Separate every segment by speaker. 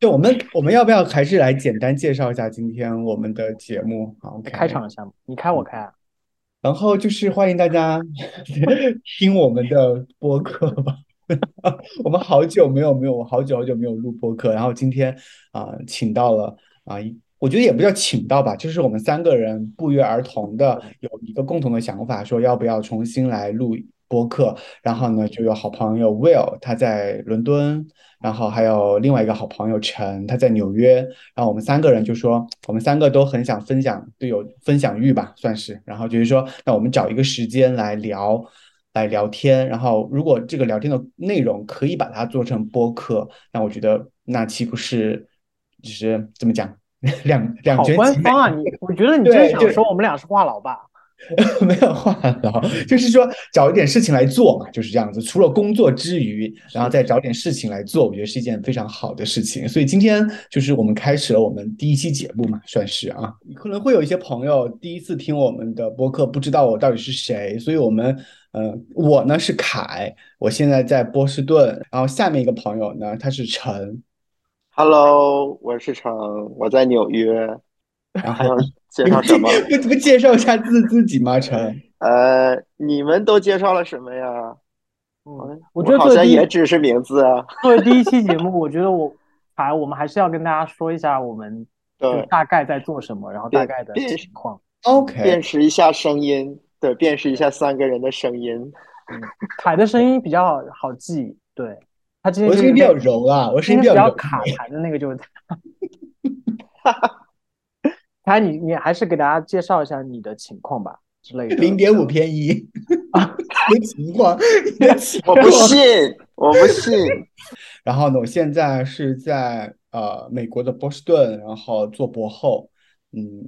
Speaker 1: 就我们我们要不要还是来简单介绍一下今天我们的节目？好，
Speaker 2: 开场一下嘛，你开我开啊。
Speaker 1: 然后就是欢迎大家 听我们的播客吧。我们好久没有没有好久好久没有录播客，然后今天啊，请到了啊，我觉得也不叫请到吧，就是我们三个人不约而同的有一个共同的想法，说要不要重新来录播客。然后呢，就有好朋友 Will 他在伦敦，然后还有另外一个好朋友陈他在纽约，然后我们三个人就说，我们三个都很想分享，都有分享欲吧，算是。然后就是说，那我们找一个时间来聊。来聊天，然后如果这个聊天的内容可以把它做成播客，那我觉得那岂不是就是怎么讲 两两全
Speaker 2: 其美啊？你 我觉得你真想说我们俩是话痨吧？
Speaker 1: 没有话痨，就是说找一点事情来做嘛，就是这样子。除了工作之余，然后再找点事情来做，我觉得是一件非常好的事情。所以今天就是我们开始了我们第一期节目嘛，算是啊。可能会有一些朋友第一次听我们的播客，不知道我到底是谁，所以我们。嗯，我呢是凯，我现在在波士顿。然后下面一个朋友呢，他是陈。
Speaker 3: Hello，我是陈，我在纽约。然后介绍什 么？
Speaker 1: 不不介绍一下自自己吗？陈？
Speaker 3: 呃，你们都介绍了什么呀？
Speaker 2: 嗯，我觉得
Speaker 3: 好像也只是名字啊。
Speaker 2: 作为第一期节目，我觉得我还我们还是要跟大家说一下我们大概在做什么，然后大概的情况。
Speaker 1: OK，
Speaker 3: 辨识一下声音。对，辨识一下三个人的声音。
Speaker 2: 嗯，凯的声音比较好记，对他今天
Speaker 1: 声音比较柔啊，我声音比
Speaker 2: 较卡痰的那个就是他。哈哈，凯，你你还是给大家介绍一下你的情况吧，之类的。
Speaker 1: 零点五偏一啊，情况，
Speaker 3: 我不信，我不信。
Speaker 1: 然后呢，我现在是在呃美国的波士顿，然后做博后。嗯，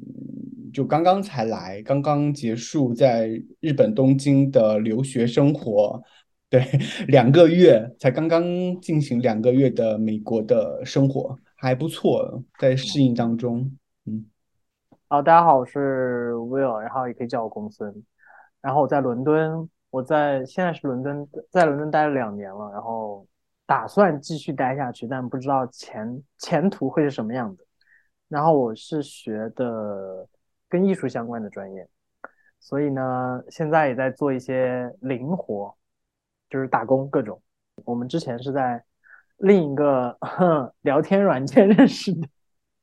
Speaker 1: 就刚刚才来，刚刚结束在日本东京的留学生活，对，两个月才刚刚进行两个月的美国的生活，还不错，在适应当中。
Speaker 2: 好，大家好，我是 Will，然后也可以叫我公孙，然后我在伦敦，我在现在是伦敦，在伦敦待了两年了，然后打算继续待下去，但不知道前前途会是什么样子。然后我是学的跟艺术相关的专业，所以呢，现在也在做一些零活，就是打工各种。我们之前是在另一个 聊天软件认识的。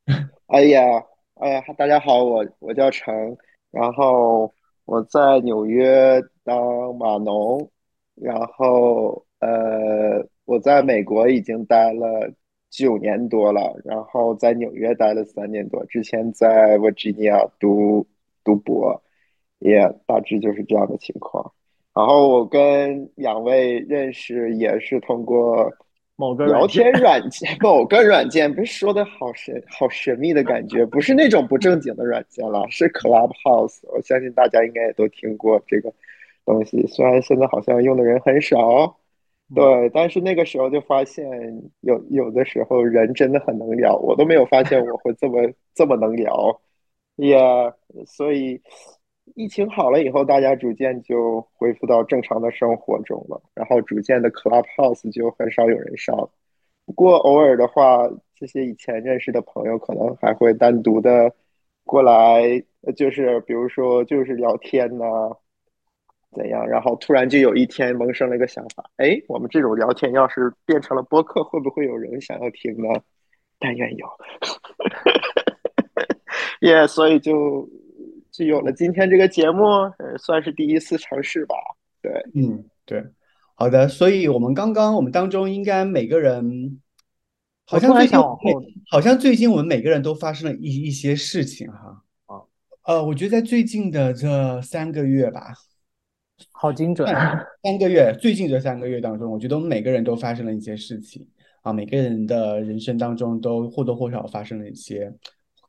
Speaker 3: 哎呀，哎呀，大家好，我我叫程，然后我在纽约当码农，然后呃，我在美国已经待了。九年多了，然后在纽约待了三年多，之前在 Virginia 读读博，也大致就是这样的情况。然后我跟两位认识也是通过
Speaker 2: 某个
Speaker 3: 聊天 软件，某个软件，不是说的好神好神秘的感觉，不是那种不正经的软件了，是 Clubhouse。我相信大家应该也都听过这个东西，虽然现在好像用的人很少。对，但是那个时候就发现有有的时候人真的很能聊，我都没有发现我会这么这么能聊，也所以疫情好了以后，大家逐渐就恢复到正常的生活中了，然后逐渐的 Clubhouse 就很少有人上了，不过偶尔的话，这些以前认识的朋友可能还会单独的过来，就是比如说就是聊天呐。怎样？然后突然就有一天萌生了一个想法，哎，我们这种聊天要是变成了播客，会不会有人想要听呢？但愿有，耶！所以就就有了今天这个节目，呃，算是第一次尝试吧。对，
Speaker 1: 嗯，对，好的。所以我们刚刚我们当中应该每个人，好像最近好像最近我们每个人都发生了一一些事情哈。啊，呃，我觉得在最近的这三个月吧。
Speaker 2: 好精准！
Speaker 1: 三个月，最近这三个月当中，我觉得我们每个人都发生了一些事情啊，每个人的人生当中都或多或少发生了一些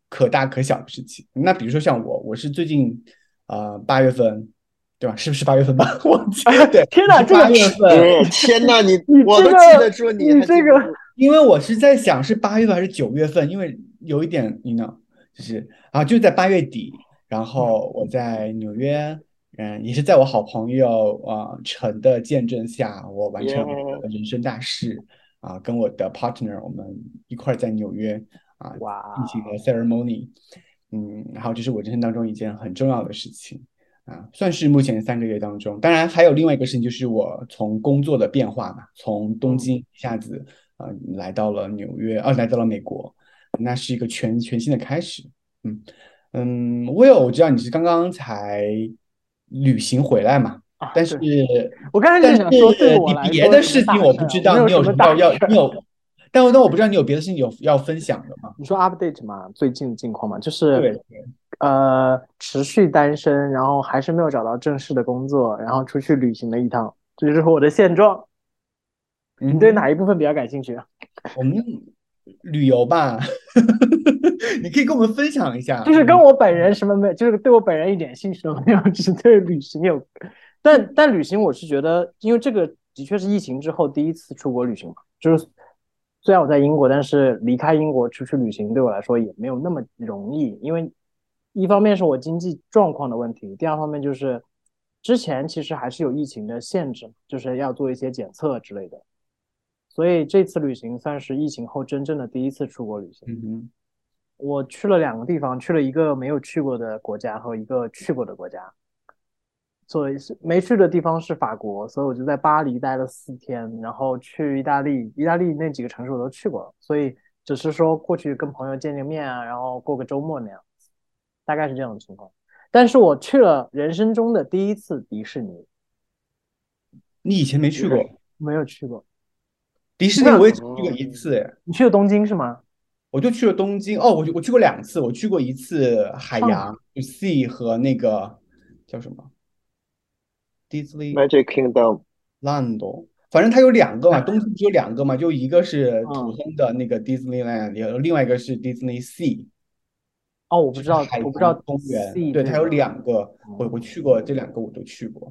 Speaker 1: 可大可小的事情。那比如说像我，我是最近啊八月份，对吧？是不是八月份吧？忘记对，
Speaker 2: 天哪，
Speaker 1: 八月份！
Speaker 3: 天哪，你
Speaker 2: 我
Speaker 3: 都记得住你
Speaker 2: 这个，
Speaker 1: 因为我是在想是八月份还是九月份，因为有一点你呢，就是啊，就在八月底，然后我在纽约。嗯，也是在我好朋友啊陈的见证下，我完成了人生大事啊，跟我的 partner 我们一块儿在纽约啊
Speaker 2: 哇
Speaker 1: 进行的 ceremony，嗯，然后这是我人生当中一件很重要的事情啊，算是目前三个月当中，当然还有另外一个事情，就是我从工作的变化嘛，从东京一下子啊来到了纽约，啊来到了美国，那是一个全全新的开始，嗯。嗯，Will，我知道你是刚刚才旅行回来嘛，
Speaker 2: 啊
Speaker 1: 但是
Speaker 2: 我刚才说，对我
Speaker 1: 你
Speaker 2: 来说
Speaker 1: 别的事情我不知道，你有什么要要你有，但我但我不知道你有别的事情有要分享的吗？
Speaker 2: 你说 update 嘛，最近的近况嘛，就是
Speaker 1: 对，
Speaker 2: 呃，持续单身，然后还是没有找到正式的工作，然后出去旅行了一趟，这就是我的现状。你对
Speaker 1: 嗯
Speaker 2: 哪一部分比较感兴趣啊？
Speaker 1: 我们旅游吧，你可以跟我们分享一下。
Speaker 2: 就是跟我本人什么没有，就是对我本人一点兴趣都没有，只是对旅行有。但但旅行我是觉得，因为这个的确是疫情之后第一次出国旅行嘛，就是虽然我在英国，但是离开英国出去旅行对我来说也没有那么容易，因为一方面是我经济状况的问题，第二方面就是之前其实还是有疫情的限制，就是要做一些检测之类的，所以这次旅行算是疫情后真正的第一次出国旅行。
Speaker 1: 嗯哼，
Speaker 2: 我去了两个地方，去了一个没有去过的国家和一个去过的国家。所以是没去的地方是法国，所以我就在巴黎待了四天，然后去意大利，意大利那几个城市我都去过了，所以只是说过去跟朋友见见面啊，然后过个周末那样子，大概是这样的情况。但是我去了人生中的第一次迪士尼，
Speaker 1: 你以前没去过
Speaker 2: 没有去过。
Speaker 1: 迪士尼，我也只去过一次，哎，
Speaker 2: 你去了东京是吗？
Speaker 1: 我就去了东京。哦，我我去过两次，我去过一次海
Speaker 2: 上
Speaker 1: 洋，就 Sea 和那个叫什么 Disney
Speaker 3: Magic
Speaker 1: Kingdom，Land，反正它有两个嘛，东京只有两个嘛，就一个是普
Speaker 2: 嗯
Speaker 1: 通的那个 Disneyland，另外一个是 Disney Sea。
Speaker 2: 哦，我不知道，我不知道
Speaker 1: 公园。对，它有两个，我
Speaker 2: 嗯。
Speaker 1: 我去过这两个，我都去过。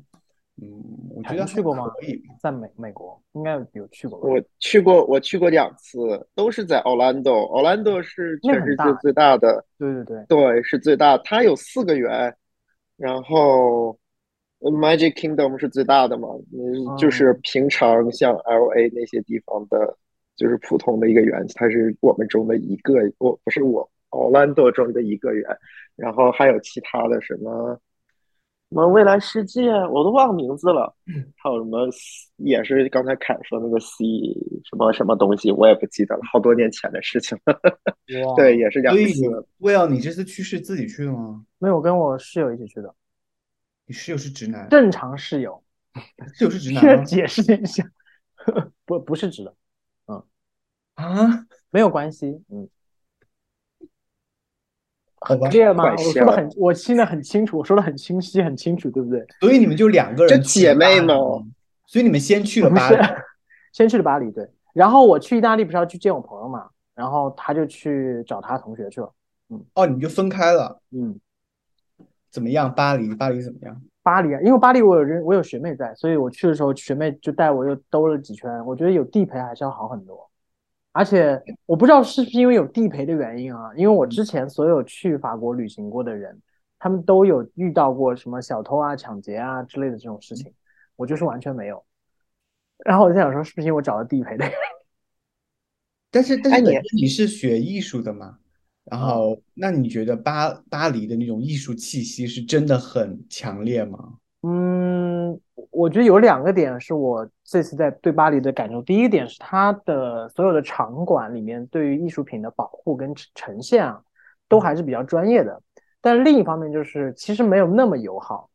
Speaker 1: 嗯，我觉得
Speaker 2: 去过吗？
Speaker 1: 还可以。
Speaker 2: 在美美国应该有去过？
Speaker 3: 我去过，我去过两次，都是在 Orlando。Orlando 是全世界最大的，
Speaker 2: 对对对，
Speaker 3: 对，是最大，它有四个园，然后呃 Magic Kingdom 是最大的嘛，嗯，就是
Speaker 2: 哦
Speaker 3: 平常像 LA 那些地方的，就是普通的一个园，它是我们中的一个，我不是我 Orlando 中的一个园，然后还有其他的什么。什么未来世界，我都忘名字了。还有什么，也是刚才凯说那个 C 什么什么东西，我也不记得了，好多年前的事情了。
Speaker 2: 哇，
Speaker 3: 对，也是两
Speaker 1: 所以
Speaker 3: 次。
Speaker 1: ，Will，你这次去是自己去的吗？
Speaker 2: 没有，我跟我室友一起去的，
Speaker 1: 你室友是直男，
Speaker 2: 正常室友，
Speaker 1: 室友是直男吗？
Speaker 2: 解释一下，不不是直的，嗯
Speaker 1: 啊，
Speaker 2: 没有关系，嗯，
Speaker 1: 好吧。
Speaker 2: clear 吗？我说的很，我听得很清楚，我说的很清晰，很清楚，对不对？
Speaker 1: 所以你们就两个人
Speaker 3: 就姐妹嘛
Speaker 1: 去了巴黎，所以你们先去了巴黎。
Speaker 2: 先去了巴黎，对，然后我去意大利不是要去见我朋友嘛，然后他就去找他同学去了，嗯
Speaker 1: 哦，你们就分开了，
Speaker 2: 嗯，
Speaker 1: 怎么样？巴黎，巴黎怎么样？
Speaker 2: 巴黎啊，因为巴黎我有人，我有学妹在，所以我去的时候学妹就带我又兜了几圈，我觉得有地陪还是要好很多。而且我不知道是不是因为有地陪的原因啊，因为我之前所有去法国旅行过的人，他们都有遇到过什么小偷啊、抢劫啊之类的这种事情，我就是完全没有。然后我就想说，是不是因为我找了地陪的？
Speaker 1: 但是但
Speaker 3: 是你
Speaker 1: 是你是学艺术的嘛，然后那你觉得巴巴黎的那种艺术气息是真的很强烈吗？
Speaker 2: 嗯，我觉得有两个点是我这次在对巴黎的感受。第一个点是它的所有的场馆里面对于艺术品的保护跟呈呈现啊，都还是比较专业的。但另一方面就是其实没有那么友好。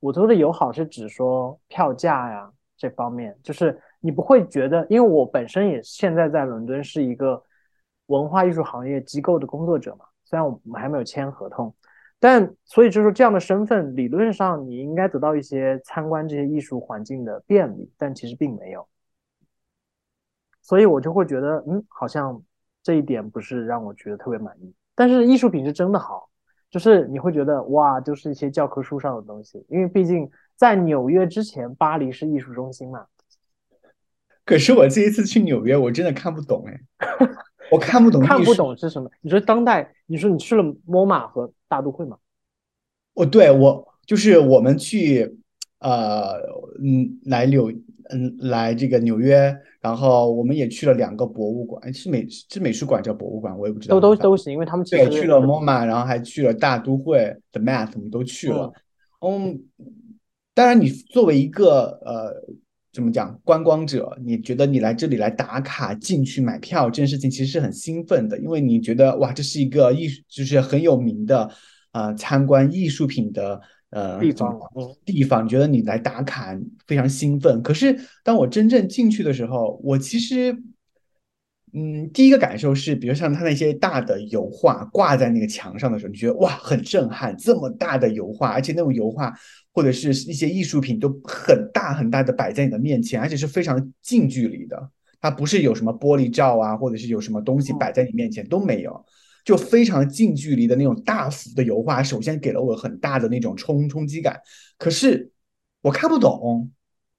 Speaker 2: 我说的友好是指说票价呀这方面，就是你不会觉得，因为我本身也现在在伦敦是一个文化艺术行业机构的工作者嘛，虽然我们还没有签合同。但所以就是，这样的身份理论上你应该得到一些参观这些艺术环境的便利，但其实并没有。所以我就会觉得，嗯，好像这一点不是让我觉得特别满意。但是艺术品是真的好，就是你会觉得哇，就是一些教科书上的东西，因为毕竟在纽约之前，巴黎是艺术中心嘛。
Speaker 1: 可是我这一次去纽约，我真的看不懂哎，我看不懂，
Speaker 2: 看不懂是什么？你说当代，你说你去了 MoMA 和大都会吗？
Speaker 1: 哦对我就是我们去，呃，嗯，来纽，嗯，来这个纽约，然后我们也去了两个博物馆，是美是美术馆叫博物馆，我也不知道。
Speaker 2: 都都都行，因为他们其
Speaker 1: 对，去了 MoMA，然后还去了大都会的 Met，我们都去了。嗯，当然，你作为一个呃，怎么讲，观光者，你觉得你来这里来打卡进去买票这件事情，其实是很兴奋的，因为你觉得哇，这是一个艺术，就是很有名的呃参观艺术品的呃
Speaker 2: 地方
Speaker 1: 地方，你觉得你来打卡非常兴奋。可是当我真正进去的时候，我其实。嗯，第一个感受是，比如像他那些大的油画挂在那个墙上的时候，你觉得哇，很震撼，这么大的油画，而且那种油画或者是一些艺术品都很大很大的摆在你的面前，而且是非常近距离的，它不是有什么玻璃罩啊，或者是有什么东西摆在你面前都没有，就非常近距离的那种大幅的油画，首先给了我很大的那种冲冲击感，可是我看不懂。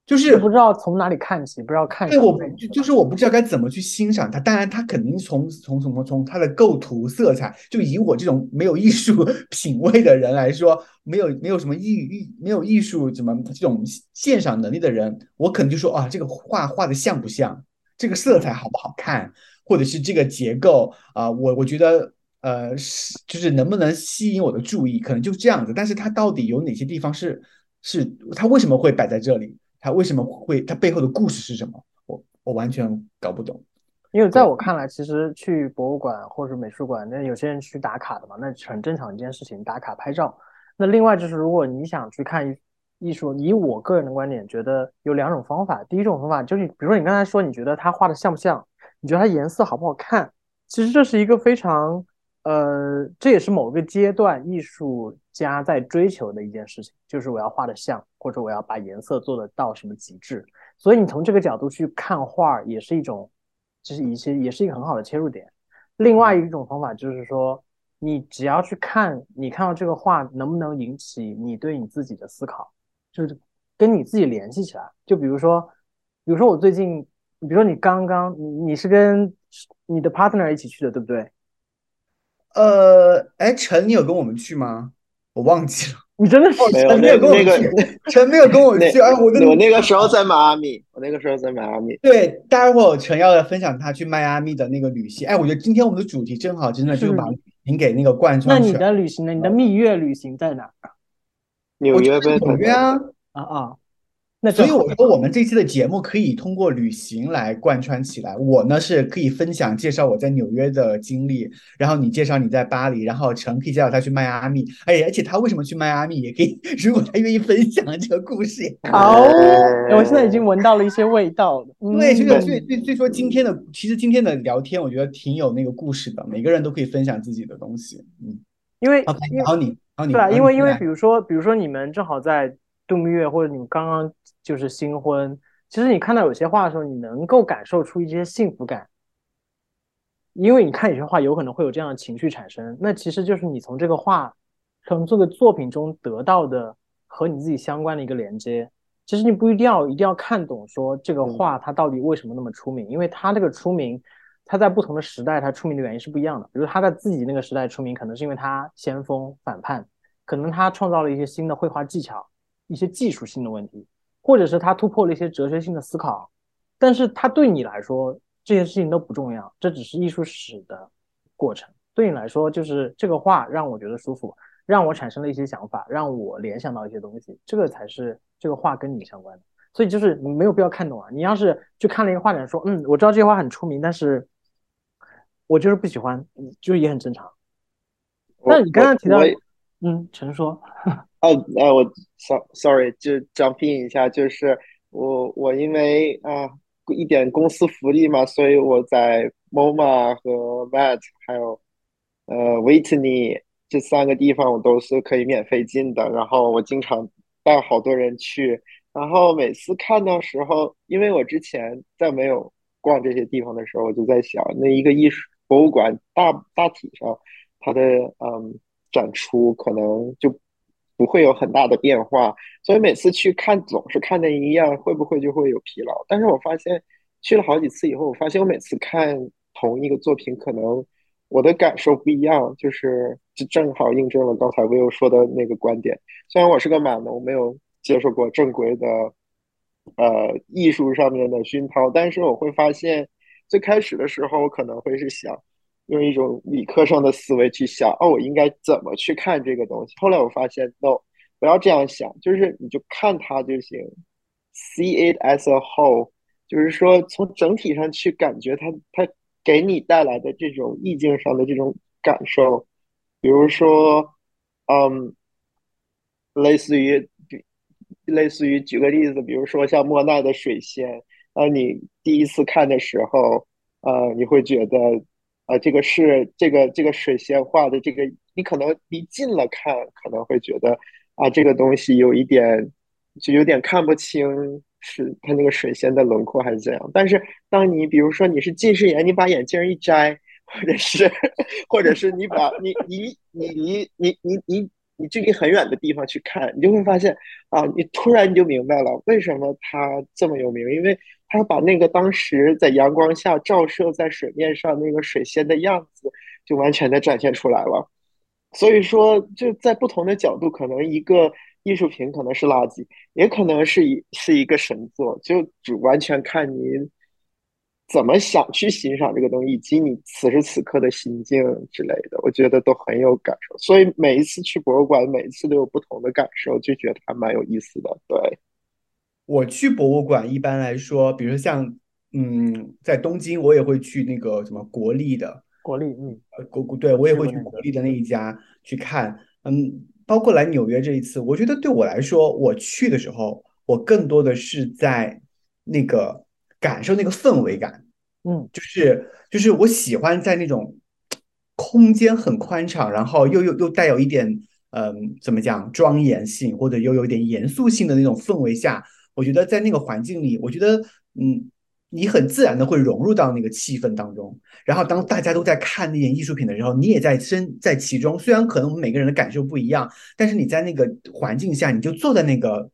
Speaker 1: 就是
Speaker 2: 不知道从哪里看起，不知道看。
Speaker 1: 对，我就就是我不知道该怎么去欣赏它。当然，它肯定从从什么从它的构图、色彩，就以我这种没有艺术 品味的人来说，没有没有什么艺艺没有艺术怎么这种鉴赏能力的人，我可能就说啊，这个画画的像不像？这个色彩好不好看？或者是这个结构啊，我我觉得呃是就是能不能吸引我的注意，可能就是这样子。但是它到底有哪些地方是是它为什么会摆在这里？它为什么会？它背后的故事是什么？我我完全搞不懂。
Speaker 2: 因为在我看来，其实去博物馆或者美术馆，那有些人去打卡的嘛，那很正常一件事情，打卡拍照。那另外就是，如果你想去看艺术，以我个人的观点，觉得有两种方法。第一种方法就是，比如说你刚才说，你觉得他画的像不像？你觉得它颜色好不好看？其实这是一个非常。呃，这也是某个阶段艺术家在追求的一件事情，就是我要画的像，或者我要把颜色做得到什么极致。所以你从这个角度去看画，也是一种，就是一些也是一个很好的切入点。另外一种方法就是说，你只要去看，你看到这个画能不能引起你对你自己的思考，就是跟你自己联系起来。就比如说，比如说我最近，比如说你刚刚，你是跟你的 partner 一起去的，对不对？
Speaker 1: 呃，哎，陈，你有跟我们去吗？我忘记了。
Speaker 2: 你真的是
Speaker 1: 陈没有跟我去，陈没有跟我去。哎，我
Speaker 3: 我那个时候在迈阿密，我那个时候在迈阿密。
Speaker 1: 对，待会儿陈要来分享他去迈阿密的那个旅行。哎，我觉得今天我们的主题正好，真的就把您给那个贯穿。
Speaker 2: 那你的旅行呢？你的蜜月旅行在哪？
Speaker 3: 纽约呗，
Speaker 1: 纽约啊
Speaker 2: 啊啊！
Speaker 1: 所以我说，我们这期的节目可以通过旅行来贯穿起来。我呢是可以分享介绍我在纽约的经历，然后你介绍你在巴黎，然后陈可以介绍他去迈阿密。哎，而且他为什么去迈阿密也可以，如果他愿意分享这个故事。
Speaker 2: 好，我现在已经闻到了一些味道了。
Speaker 1: 对，所以所以所以说今天的其实今天的聊天，我觉得挺有那个故事的。每个人都可以分享自己的东西。嗯，
Speaker 2: 因为
Speaker 1: 然后你，然后你
Speaker 2: 对啊，因为因为比如说比如说你们正好在度蜜月，或者你们刚刚。就是新婚，其实你看到有些话的时候，你能够感受出一些幸福感，因为你看有些话有可能会有这样的情绪产生，那其实就是你从这个话，从这个作品中得到的和你自己相关的一个连接。其实你不一定要一定要看懂说这个画它到底为什么那么出名，因为它这个出名，它在不同的时代它出名的原因是不一样的。比如他在自己那个时代出名，可能是因为他先锋反叛，可能他创造了一些新的绘画技巧，一些技术性的问题。或者是他突破了一些哲学性的思考，但是他对你来说这些事情都不重要，这只是艺术史的过程。对你来说，就是这个画让我觉得舒服，让我产生了一些想法，让我联想到一些东西，这个才是这个画跟你相关的。所以就是你没有必要看懂啊。你要是去看了一个画展，说嗯，我知道这些画很出名，但是我就是不喜欢，就是也很正常。那你刚刚提到，嗯，陈说。
Speaker 3: 哦，呃，我 sorry，就 jump in 一下，就是我我因为啊一点公司福利嘛，所以我在 MoMA 和 Met 还有呃 Whitney 这三个地方我都是可以免费进的。然后我经常带好多人去，然后每次看到时候，因为我之前在没有逛这些地方的时候，我就在想，那一个艺术博物馆大大体上它的嗯展出可能就。不会有很大的变化，所以每次去看总是看那一样，会不会就会有疲劳？但是我发现去了好几次以后，我发现我每次看同一个作品，可能我的感受不一样，就是就正好印证了刚才 Will 说的那个观点。虽然我是个码农，没有接受过正规的呃艺术上面的熏陶，但是我会发现，最开始的时候我可能会是想用一种理科生的思维去想，哦，我应该怎么去看这个东西。后来我发现，no，不要这样想，就是你就看它就行，see it as a whole，就是说从整体上去感觉它它给你带来的这种意境上的这种感受，比如说，嗯，类似于。类似于举个例子，比如说像莫奈的水仙，呃，你第一次看的时候，呃，你会觉得，啊，这个是这个这个水仙画的这个，你可能离近了看，可能会觉得，啊，这个东西有一点，就有点看不清是它那个水仙的轮廓还是怎样。但是当你比如说你是近视眼，你把眼镜一摘，或者是，或者是你把你你你离你你你。你距离很远的地方去看，你就会发现啊，你突然你就明白了为什么它这么有名，因为他把那个当时在阳光下照射在水面上那个水仙的样子，就完全的展现出来了。所以说，就在不同的角度，可能一个艺术品可能是垃圾，也可能是一是一个神作，就只完全看你。怎么想去欣赏这个东西，以及你此时此刻的心境之类的，我觉得都很有感受。所以每一次去博物馆，每一次都有不同的感受，就觉得还蛮有意思的。对，
Speaker 1: 我去博物馆一般来说，比如说像嗯，在东京，我也会去那个什么国立的
Speaker 2: 国立，嗯，
Speaker 1: 呃国国对我也会去国立的那一家去看。嗯，包括来纽约这一次，我觉得对我来说，我去的时候，我更多的是在那个。感受那个氛围感，
Speaker 2: 嗯，
Speaker 1: 就是就是我喜欢在那种空间很宽敞，然后又又又带有一点嗯怎么讲庄严性或者又有点严肃性的那种氛围下，我觉得在那个环境里，我觉得嗯你很自然的会融入到那个气氛当中，然后当大家都在看那件艺术品的时候，你也在身在其中，虽然可能我们每个人的感受不一样，但是你在那个环境下，你就坐在那个。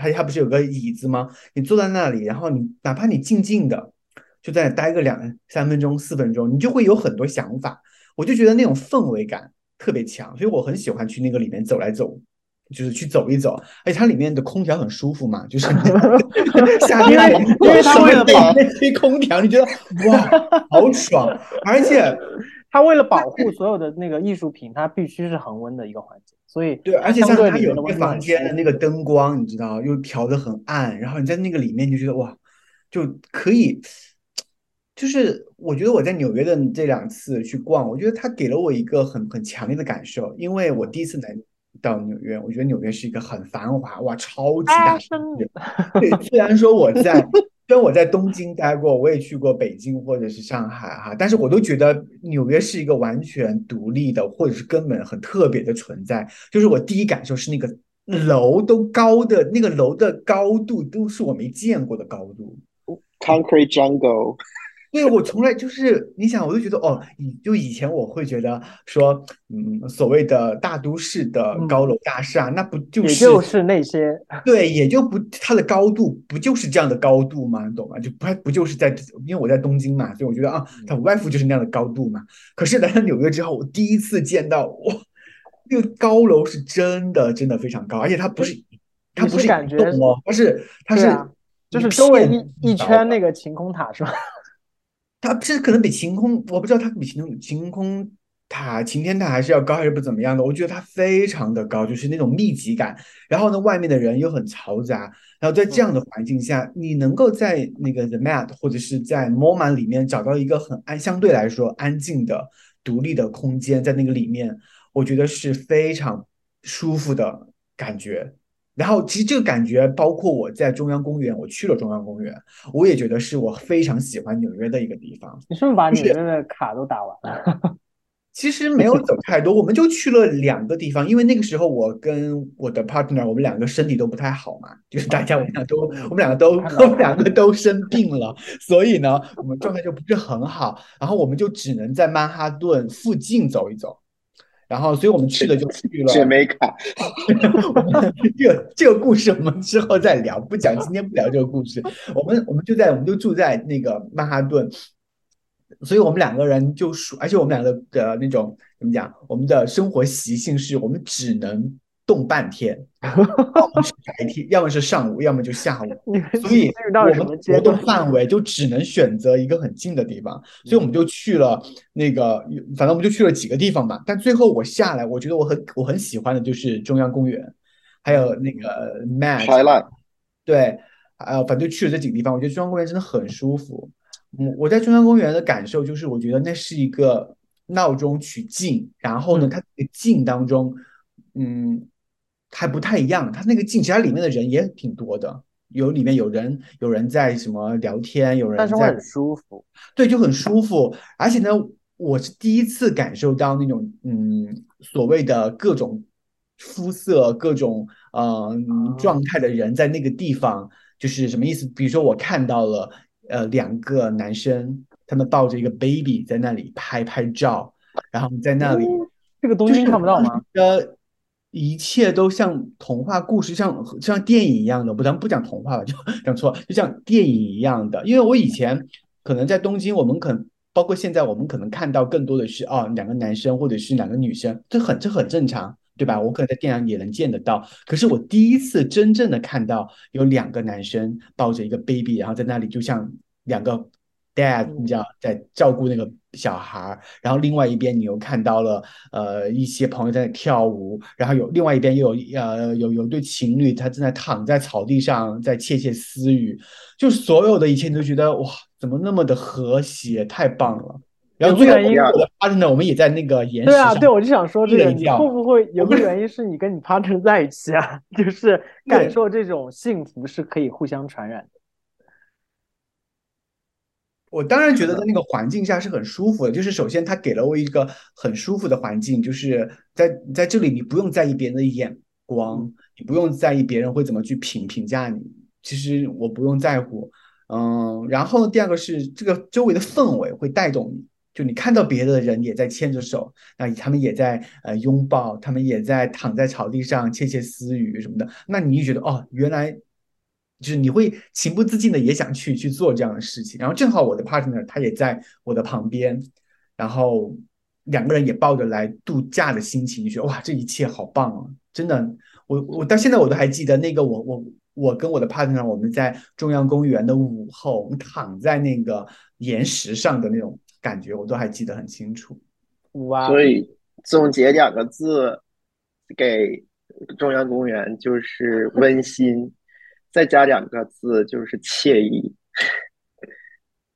Speaker 1: 他他不是有个椅子吗？你坐在那里，然后你哪怕你静静的就在待个两三分钟、四分钟，你就会有很多想法。我就觉得那种氛围感特别强，所以我很喜欢去那个里面走来走，就是去走一走。而且它里面的空调很舒服嘛，就是夏天
Speaker 2: 因为它为了保
Speaker 1: 吹空调，你觉得 哇好爽，而且。
Speaker 2: 它为了保护所有的那个艺术品，它必须是恒温的一个环境，所以
Speaker 1: 对，而且像它有那个房间的那个灯光，你知道，又调的很暗，然后你在那个里面就觉得哇，就可以，就是我觉得我在纽约的这两次去逛，我觉得它给了我一个很很强烈的感受，因为我第一次来到纽约，我觉得纽约是一个很繁华哇，超级大城市。对，虽然说我在。虽然我在东京待过，我也去过北京或者是上海哈，但是我都觉得纽约是一个完全独立的，或者是根本很特别的存在。就是我第一感受是那个楼都高的，那个楼的高度都是我没见过的高度
Speaker 3: ，concrete jungle。
Speaker 1: 对，我从来就是你想，我就觉得哦，以就以前我会觉得说，嗯，所谓的大都市的高楼大厦，那不就是
Speaker 2: 也就是那些
Speaker 1: 对，也就不它的高度不就是这样的高度吗？你懂吗？就不不就是在，因为我在东京嘛，所以我觉得啊，它无外乎就是那样的高度嘛。可是来到纽约之后，我第一次见到哇，那个高楼是真的真的非常高，而且它不是它不是
Speaker 2: 感觉
Speaker 1: 哦，它是它是
Speaker 2: 就是周围一一圈那个晴空塔是吧？
Speaker 1: 它是可能比晴空，我不知道它比晴空晴空塔、晴天塔还是要高，还是不怎么样的。我觉得它非常的高，就是那种密集感。然后呢，外面的人又很嘈杂。然后在这样的环境下，你能够在那个 The Mat 或者是在 MoMA 里面找到一个很安，相对来说安静的、独立的空间，在那个里面，我觉得是非常舒服的感觉。然后其实这个感觉，包括我在中央公园，我去了中央公园，我也觉得是我非常喜欢纽约的一个地方。
Speaker 2: 你是不是把纽约的卡都打完了？
Speaker 1: 其实没有走太多，我们就去了两个地方，因为那个时候我跟我的 partner，我们两个身体都不太好嘛，就是大家我们俩都 我们两个都我们两个都生病了，所以呢，我们状态就不是很好，然后我们就只能在曼哈顿附近走一走。然后，所以我们去的就去了。
Speaker 3: 雪梅卡，
Speaker 1: 这个这个故事我们之后再聊，不讲今天不聊这个故事。我们我们就在我们就住在那个曼哈顿，所以我们两个人就属，而且我们两个的那种怎么讲，我们的生活习性是我们只能冻半天，要么是白天，要么是上午，要么就下午。所以我们活动？范围就只能选择一个很近的地方，所以我们就去了那个，反正我们就去了几个地方吧。但最后我下来，我觉得我很我很喜欢的就是中央公园，还有那个
Speaker 3: Mad，highlight，
Speaker 1: 对，呃，反正就去了这几个地方，我觉得中央公园真的很舒服。嗯，我在中央公园的感受就是，我觉得那是一个闹中取静，然后呢，
Speaker 2: 嗯
Speaker 1: 它这个静当中，嗯，还不太一样。他那个静，其实它里面的人也挺多的，有里面有人有人在什么聊天，有人在
Speaker 2: 但是会很舒服。
Speaker 1: 对，就很舒服。而且呢，我是第一次感受到那种嗯所谓的各种肤色、各种呃嗯状态的人在那个地方，就是什么意思？比如说我看到了呃两个男生，他们抱着一个 baby 在那里拍拍照，然后在那里。
Speaker 2: 这个东
Speaker 1: 西
Speaker 2: 看不到吗？
Speaker 1: 呃，一切都像童话故事，像像电影一样的，不，咱们不讲童话了，就 讲错，就像电影一样的。因为我以前可能在东京，我们可能包括现在，我们可能看到更多的是哦，两个男生或者是两个女生，这很这很正常，对吧？我可能在电影也能见得到。可是我第一次真正的看到有两个男生抱着一个 baby，然后在那里就像两个 dad，你知道，在照顾那个小孩儿，然后另外一边你又看到了呃一些朋友在那跳舞，然后有另外一边又有呃有有对情侣他正在躺在草地上在窃窃私语，就所有的一切你都觉得哇，怎么那么的和谐，太棒了。然后最
Speaker 2: 原因
Speaker 1: 我的 partner 我们也在那个岩石
Speaker 2: 对啊，对，我就想说这个，你会不会 有个原因是你跟你 partner 在一起啊？就是感受这种幸福是可以互相传染的。
Speaker 1: 我当然觉得在那个环境下是很舒服的，就是首先他给了我一个很舒服的环境，就是在在这里你不用在意别人的眼光，你不用在意别人会怎么去评评价你，其实我不用在乎。嗯，然后第二个是这个周围的氛围会带动你，就你看到别的人也在牵着手，那他们也在呃拥抱，他们也在躺在草地上窃窃私语什么的，那你就觉得哦，原来就是你会情不自禁的也想去去做这样的事情。然后正好我的 partner 他也在我的旁边，然后两个人也抱着来度假的心情，就觉得哇，这一切好棒啊！真的，我我到现在我都还记得那个我我我跟我的 partner 我们在中央公园的午后，我们躺在那个岩石上的那种感觉，我都还记得很清楚。
Speaker 2: 哇，
Speaker 3: 所以总结两个字给中央公园就是温馨，再加两个字就是惬意。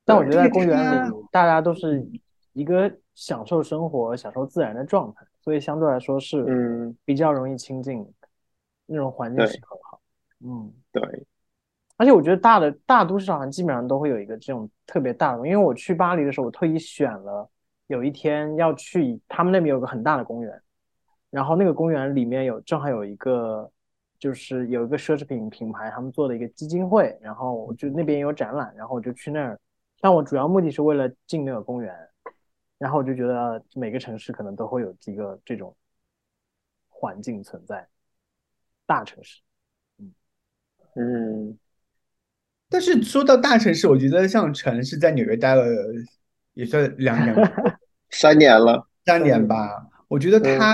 Speaker 2: 但我觉得在公园里，大家都是一个享受生活、享受自然的状态，所以相对来说是
Speaker 3: 嗯，
Speaker 2: 比较容易亲近，那种环境是很好。嗯，
Speaker 3: 对，
Speaker 2: 而且我觉得大的大都市好像基本上都会有一个这种特别大的，因为我去巴黎的时候，我特意选了有一天要去他们那边有个很大的公园，然后那个公园里面有正好有一个就是有一个奢侈品品牌他们做的一个基金会，然后我就那边有展览，然后我就去那儿，但我主要目的是为了进那个公园，然后我就觉得每个城市可能都会有几个这种环境存在，大城市。
Speaker 3: 嗯，
Speaker 1: 但是说到大城市，我觉得像陈是在纽约待了也算两年
Speaker 3: 三年了，
Speaker 1: 三年吧。我觉得他，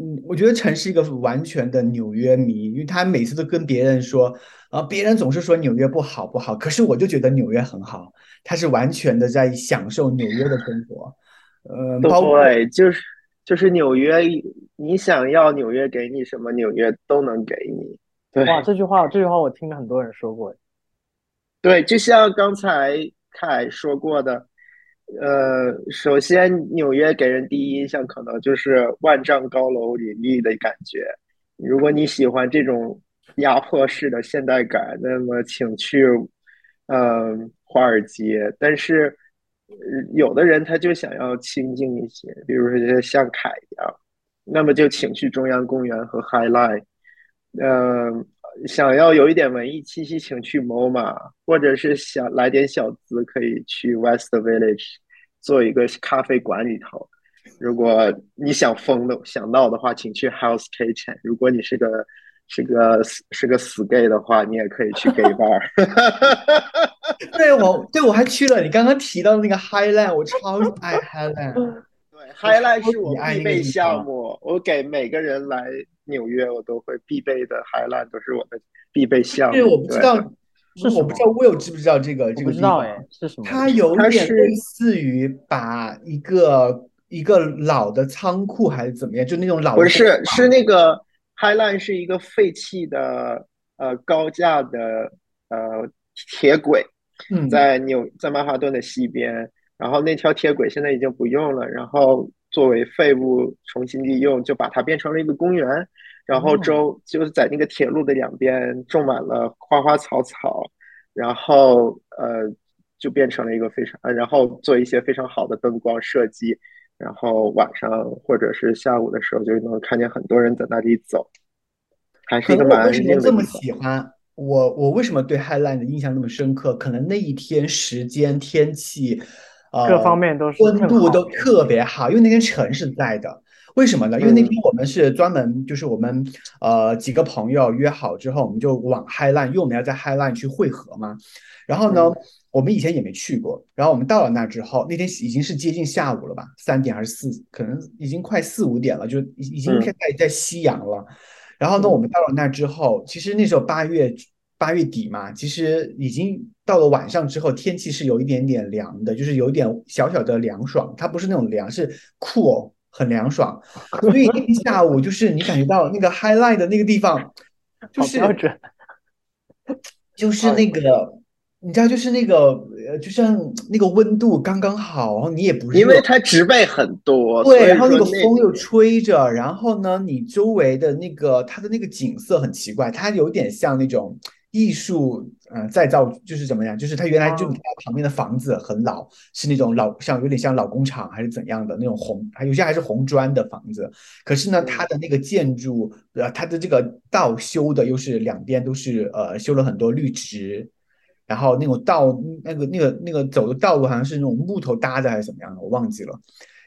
Speaker 1: 嗯，我觉得陈是一个完全的纽约迷，因为他每次都跟别人说，啊，别人总是说纽约不好不好，可是我就觉得纽约很好，他是完全的在享受纽约的生活，呃，包括
Speaker 3: 对，就是就是纽约，你想要纽约给你什么，纽约都能给你。对
Speaker 2: 哇，这句话这句话我听了很多人说过。
Speaker 3: 对，就像刚才凯说过的，呃，首先纽约给人第一印象可能就是万丈高楼林立的感觉。如果你喜欢这种压迫式的现代感，那么请去，呃，华尔街。但是，有的人他就想要清静一些，比如说像凯一样，那么就请去中央公园和 High Line。呃，想要有一点文艺气息，请去 MoMA，或者是想来点小资，可以去 West Village 做一个咖啡馆里头。如果你想疯的想闹的话，请去 House Kitchen。如果你是个是个是个死 gay 的话，你也可以去 gay bar。
Speaker 1: 对我对我还去了你刚刚提到的那个 Highland，我超爱 Highland。
Speaker 3: 对，Highlight
Speaker 1: 超
Speaker 3: 是我必备项目，我给每个人来纽约，我都会必备的 Highline 都是我的必备项目。
Speaker 1: 是我不知道，
Speaker 2: 是
Speaker 1: 我不知道 Will 知不知道这个这个地方？
Speaker 2: 哎，是什么？
Speaker 1: 它有点类似于把一个一个老的仓库还是怎么样，就那种老的
Speaker 3: 不是是那个 Highline 是一个废弃的呃高架的呃铁轨，
Speaker 1: 嗯
Speaker 3: 在纽在曼哈顿的西边，然后那条铁轨现在已经不用了，然后作为废物重新利用，就把它变成了一个公园，然后
Speaker 2: 哦
Speaker 3: 周就是在那个铁路的两边种满了花花草草，然后呃就变成了一个非常，呃然后做一些非常好的灯光设计，然后晚上或者是下午的时候就能看见很多人在那里走，还是
Speaker 1: 可
Speaker 3: 一个蛮安
Speaker 1: 能我为什么这么。喜欢我？我为什么对 Highline 的印象那么深刻？可能那一天时间、天气，呃，
Speaker 2: 各方面都是
Speaker 1: 温度都特别好，因为那天城是在的。为什么呢？因为那
Speaker 3: 嗯
Speaker 1: 天我们是专门，就是我们呃几个朋友约好之后，我们就往 Highline，因为我们要在 Highline 去汇合嘛。然后呢，
Speaker 3: 嗯
Speaker 1: 我们以前也没去过。然后我们到了那之后，那天已经是接近下午了吧，三点还是四，可能已经快四五点了，就已已经
Speaker 3: 嗯
Speaker 1: 开始在夕阳了。然后呢，
Speaker 3: 嗯
Speaker 1: 我们到了那之后，其实那时候八月八月底嘛，其实已经到了晚上之后，天气是有一点点凉的，就是有一点小小的凉爽。它不是那种凉，是酷哦，很凉爽。所以那天下午就是你感觉到那个 highlight 的那个地方，就是
Speaker 2: 好标准。
Speaker 1: 就是那个，你知道，就是那个呃，就像那个温度刚刚好，然后你也不热，
Speaker 3: 因为它植被很多，
Speaker 1: 对，然后那个风又吹着，然后呢，你周围的那个它的那个景色很奇怪，它有点像那种艺术，呃，再造，就是怎么样，就是它原来就
Speaker 2: 哦
Speaker 1: 你看旁边的房子很老，是那种老像有点像老工厂还是怎样的那种红，还有些还是红砖的房子，可是呢，它的那个建筑，呃，它的这个道修的又是两边都是呃修了很多绿植。然后那种道，那个那个那个走的道路好像是那种木头搭的还是怎么样的，我忘记了。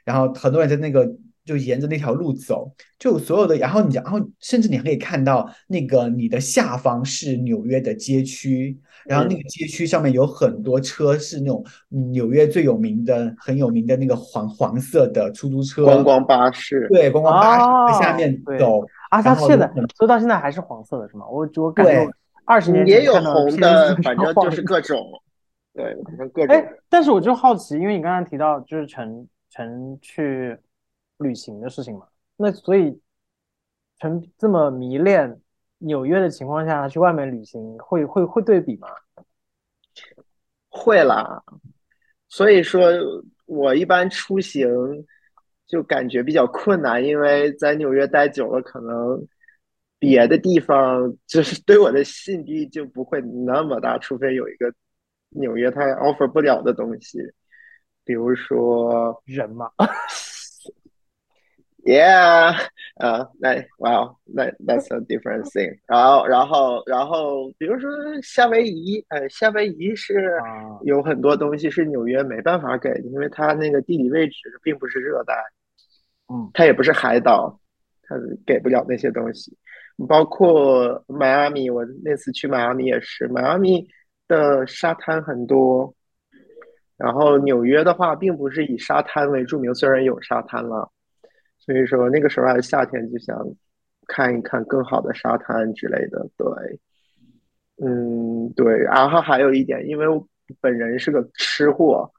Speaker 1: 然后很多人在那个就沿着那条路走，就所有的，然后你然后甚至你还可以看到那个你的下方是纽约的街区，然后那个街区上面有很多车是那种嗯纽约最有名的很有名的那个黄黄色的出租车，
Speaker 3: 观光巴士，
Speaker 1: 对观光巴士在下
Speaker 2: 哦
Speaker 1: 面
Speaker 2: 对
Speaker 1: 走，
Speaker 2: 啊，它现在所以到现在还是黄色的是吗？我我感觉二十年
Speaker 3: 也有红的，反正就是各种，对，反正各种。
Speaker 2: 哎，但是我就好奇，因为你刚刚提到就是陈陈去旅行的事情嘛，那所以陈这么迷恋纽约的情况下去外面旅行，会会会对比吗？
Speaker 3: 会啦，所以说我一般出行就感觉比较困难，因为在纽约待久了，可能别的地方就是对我的吸引力就不会那么大，除非有一个纽约它 offer 不了的东西，比如说
Speaker 2: 人嘛，
Speaker 3: Yeah，呃，那 Wow，那 That's a different thing。然后，然后，然后，比如说夏威夷，呃，夏威夷是
Speaker 2: 啊
Speaker 3: 有很多东西是纽约没办法给的，因为它那个地理位置并不是热带，
Speaker 2: 嗯，
Speaker 3: 它也不是海岛，它给不了那些东西。包括迈阿密，我那次去迈阿密也是，迈阿密的沙滩很多，然后纽约的话，并不是以沙滩为著名，虽然有沙滩了。所以说那个时候还是夏天，就想看一看更好的沙滩之类的。对，嗯，对。然后还有一点，因为我本人是个吃货，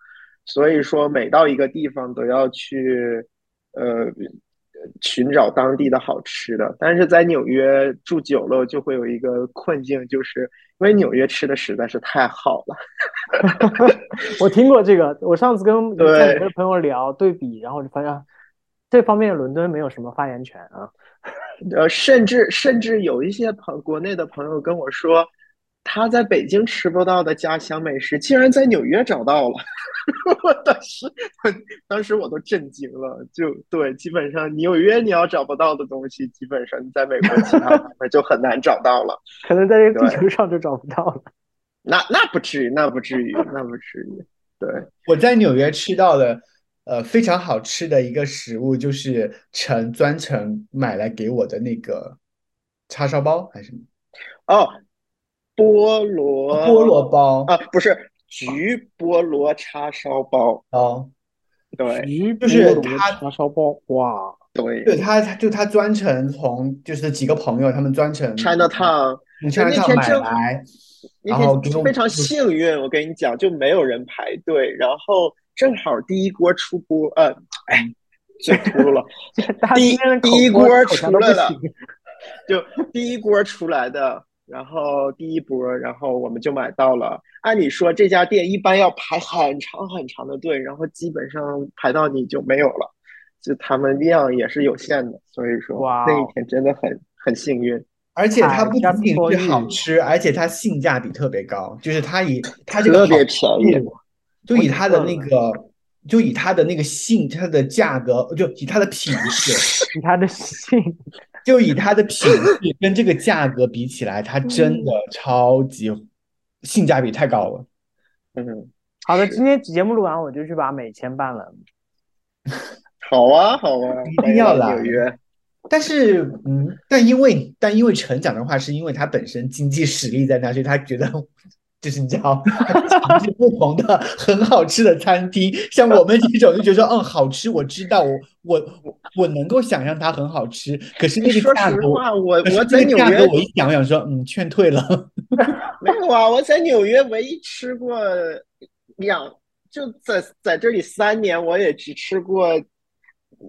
Speaker 3: 所以说每到一个地方都要去呃寻找当地的好吃的。但是在纽约住久了，就会有一个困境，就是因为纽约吃的实在是太好了。
Speaker 2: 我听过这个，我上次跟
Speaker 3: 对
Speaker 2: 在你的朋友聊对比，然后我就发现这方面伦敦没有什么发言权啊。
Speaker 3: 呃，甚至甚至有一些朋国内的朋友跟我说，他在北京吃不到的家乡美食，竟然在纽约找到了。我当时，当时我都震惊了。就对，基本上纽约你要找不到的东西，基本上你在美国其他地方就很难找到了。
Speaker 2: 可能在这个地
Speaker 3: 对
Speaker 2: 球上就找不到了。
Speaker 3: 那那不至于，那不至于，那不至于。对，
Speaker 1: 我在纽约吃到的，呃，非常好吃的一个食物，就是陈专程买来给我的那个叉烧包，还是什么
Speaker 3: 哦，菠萝
Speaker 1: 菠萝包
Speaker 3: 啊，不是橘菠萝叉烧包。
Speaker 1: 哦，
Speaker 3: 对
Speaker 2: 徐
Speaker 1: 就是他
Speaker 2: 叉烧包，哇，
Speaker 3: 对
Speaker 1: 对他，他就他专程从就是几个朋友，他们专程
Speaker 3: 就那
Speaker 1: Chinatown 买
Speaker 3: 天正好
Speaker 1: 来，
Speaker 3: 那
Speaker 1: 然后
Speaker 3: 非常幸运，我跟你讲，就没有人排队，然后正好第一锅出锅，呃，哎，嘴秃了，第第一锅出来了 就第一锅出来的，然后第一波，然后我们就买到了。按理说这家店一般要排很长很长的队，然后基本上排到你就没有了，就他们量也是有限的，所以说那一天真的很很幸运。
Speaker 1: 而且它不
Speaker 2: 哎
Speaker 1: 仅仅是好吃，而且它性价比特别高，就是它以它这个
Speaker 3: 特别便宜。
Speaker 1: 处就以它的那个，就以它的那个性，它的价格，就以它的品质，
Speaker 2: 以它的性，
Speaker 1: 就以它的品质跟这个价格比起来，它真的超级性价比太高了。
Speaker 3: 嗯，
Speaker 2: 好的，今天节目录完我就去把美签办了。
Speaker 3: 好啊，好啊，
Speaker 1: 一定要来
Speaker 3: 纽约。
Speaker 1: 但是，嗯，但因为但因为陈讲的话，是因为他本身经济实力在那，所以他觉得就是你知道，他是不同的很好吃的餐厅，像我们这种就觉得说，嗯，好吃，我知道，我我我我能够想象它很好吃，可是那个
Speaker 3: 说
Speaker 1: 价格我，
Speaker 3: 实话，我我在纽约
Speaker 1: 我一想，我想说，嗯，劝退了。
Speaker 3: 没有啊，我在纽约唯一吃过两，就在在这里三年，我也只吃过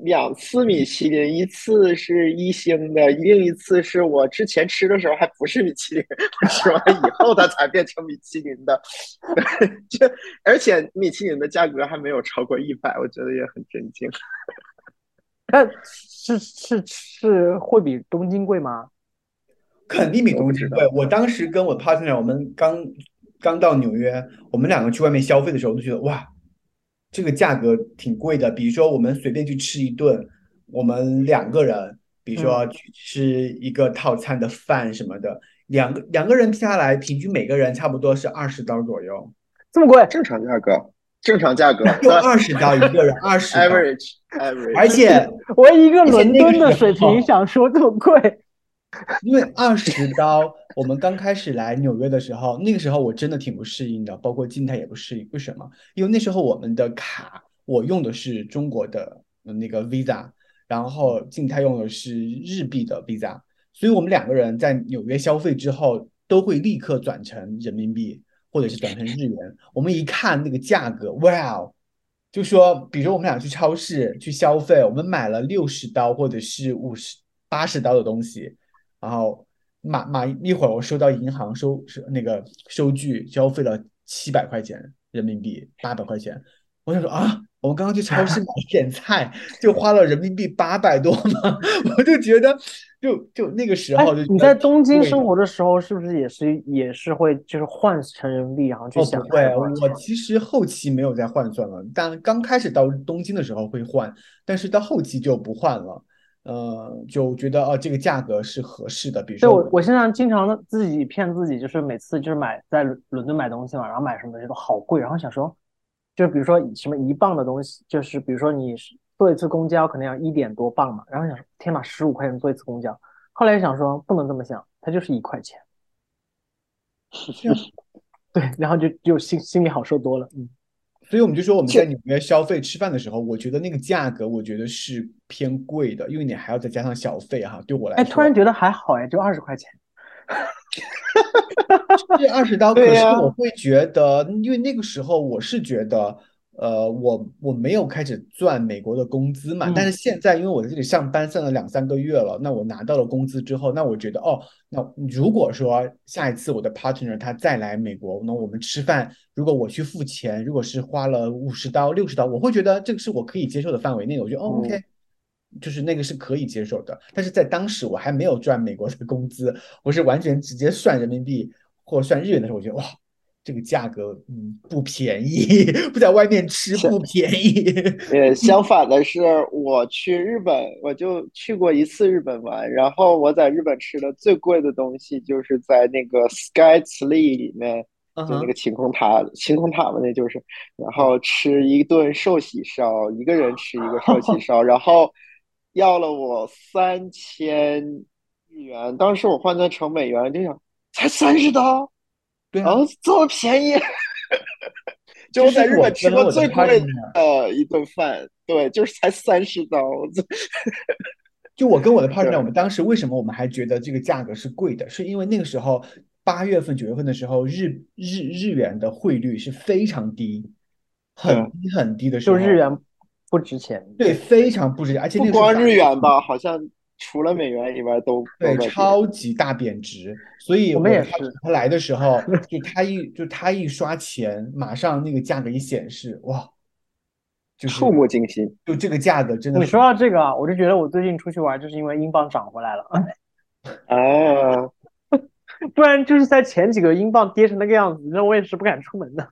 Speaker 3: 两次米其林，一次是一星的，另一次是我之前吃的时候还不是米其林，我吃完以后它才变成米其林的。就而且米其林的价格还没有超过一百，我觉得也很震惊。
Speaker 2: 但是是是会比东京贵吗？
Speaker 1: 肯定比东京贵。我当时跟我 partner，我们刚刚到纽约，我们两个去外面消费的时候都觉得哇，这个价格挺贵的。比如说我们随便去吃一顿，我们两个人，比如说去吃一个套餐的饭什么的，两个两个人下来，平均每个人差不多是二十刀左右，
Speaker 2: 这么贵？
Speaker 3: 正常价格，正常价格
Speaker 1: 就二十刀一个人，二十刀
Speaker 3: ，，average average，
Speaker 1: 而且
Speaker 2: 我一个伦敦的水平想说这么贵，
Speaker 1: 因为二十刀，我们刚开始来纽约的时候，那个时候我真的挺不适应的，包括静态也不适应。为什么？因为那时候我们的卡，我用的是中国的那个 Visa，然后静态用的是日币的 Visa，所以我们两个人在纽约消费之后，都会立刻转成人民币或者是转成日元。我们一看那个价格，哇哦！就说，比如我们俩去超市去消费，我们买了六十刀或者是五十八十刀的东西，然后马马一会儿我收到银行收收那个收据，消费了七百块钱人民币，八百块钱。我想说啊，我们刚刚去超市买一点菜，就花了人民币八百多吗？我就觉得，就就那个时
Speaker 2: 哎
Speaker 1: 候就，
Speaker 2: 你在东京生活的时候，是不是也是也是会就是换成人民币，然后去
Speaker 1: 哦，
Speaker 2: 想
Speaker 1: 不会，
Speaker 2: 看多少
Speaker 1: 我其实后期没有再换算了，但刚开始到东京的时候会换，但是到后期就不换了，呃，就觉得哦这个价格是合适的，比如说
Speaker 2: 对我，我现在经常的自己骗自己，就是每次就是买在伦伦敦买东西嘛，然后买什么东西都好贵，然后想说，就是比如说什么一磅的东西，就是比如说你坐一次公交可能要一点多磅嘛，然后想说天呐，十五块钱坐一次公交，后来想说不能这么想，它就是一块钱，
Speaker 1: 这样。
Speaker 2: 对，然后就就心心里好受多了，嗯，
Speaker 1: 所以我们就说我们在纽约消费吃饭的时候，我觉得那个价格我觉得是偏贵的，因为你还要再加上小费哈，对我来
Speaker 2: 哎，
Speaker 1: 说
Speaker 2: 突然觉得还好哎，就二十块钱，
Speaker 1: 这二十刀，可是
Speaker 3: 对
Speaker 1: 我会觉得，因为那个时候我是觉得，呃，我我没有开始赚美国的工资嘛，但是
Speaker 2: 嗯
Speaker 1: 现在因为我在这里上班上了两三个月了，那我拿到了工资之后，那我觉得，哦，那如果说下一次我的 partner 他再来美国，那我们吃饭，如果我去付钱，如果是花了五十刀、六十刀，我会觉得这个是我可以接受的范围内的，我觉得，哦，OK。就是那个是可以接受的，但是在当时我还没有赚美国的工资，我是完全直接算人民币或算日元的时候，我觉得哇，这个价格嗯不便宜，不在外面吃不便宜。
Speaker 3: 呃，相反的是，我去日本，我就去过一次日本玩，然后我在日本吃的最贵的东西就是在那个 Sky Tree 里面，就那个晴空塔，晴空塔嘛，那就是，然后吃一顿寿喜烧，一个人吃一个寿喜烧，然后要了我三千日元，当时我换算成美元就想才三十刀，
Speaker 1: 对啊，
Speaker 3: 哦，这么便宜，就我在日本吃过最贵的一顿饭，对，就是才三十刀。
Speaker 1: 就我跟我的 partner，我们当时为什么我们还觉得这个价格是贵的？是因为那个时候八月份、九月份的时候，日日日元的汇率是非常低，很低很低的时候，
Speaker 2: 就日元不值钱。
Speaker 1: 对，非常不值钱，而且
Speaker 3: 不光日元吧，好像除了美元以外都
Speaker 1: 对超级大贬值。所以
Speaker 2: 我们也是，
Speaker 1: 他来的时候，就他一就他一刷钱，马上那个价格一显示，哇！
Speaker 3: 就触目惊心，
Speaker 1: 就这个价格真的。
Speaker 2: 你说到这个啊，我就觉得我最近出去玩，就是因为英镑涨回来了。
Speaker 3: 啊，
Speaker 2: 不然就是在前几个英镑跌成那个样子，那我也是不敢出门的。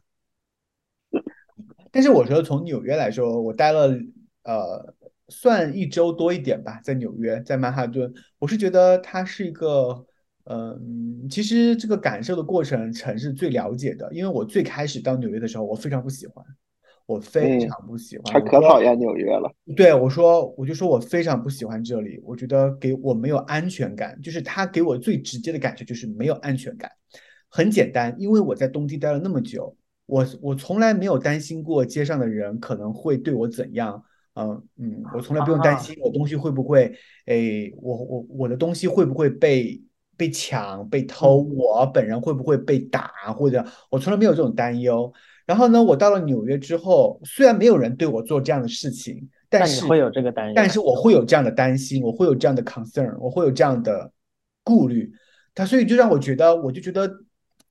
Speaker 1: 但是我觉得从纽约来说，我待了呃算一周多一点吧，在纽约，在曼哈顿，我是觉得它是一个嗯，其实这个感受的过程，城市最了解的，因为我最开始到纽约的时候，我非常不喜欢。我非常不喜欢，
Speaker 3: 他可讨厌纽约了。
Speaker 1: 对我说，我就说我非常不喜欢这里，我觉得给我没有安全感，就是他给我最直接的感觉就是没有安全感。很简单，因为我在东京待了那么久，我我从来没有担心过街上的人可能会对我怎样。嗯嗯，我从来不用担心我东西会不会，哎，我我我的东西会不会被被抢被偷，我本人会不会被打，或者我从来没有这种担忧。然后呢，我到了纽约之后，虽然没有人对我做这样的事情，但是
Speaker 2: 会有这个担忧。
Speaker 1: 但是我会有这样的担心，我会有这样的 concern，我会有这样的顾虑。他所以就让我觉得，我就觉得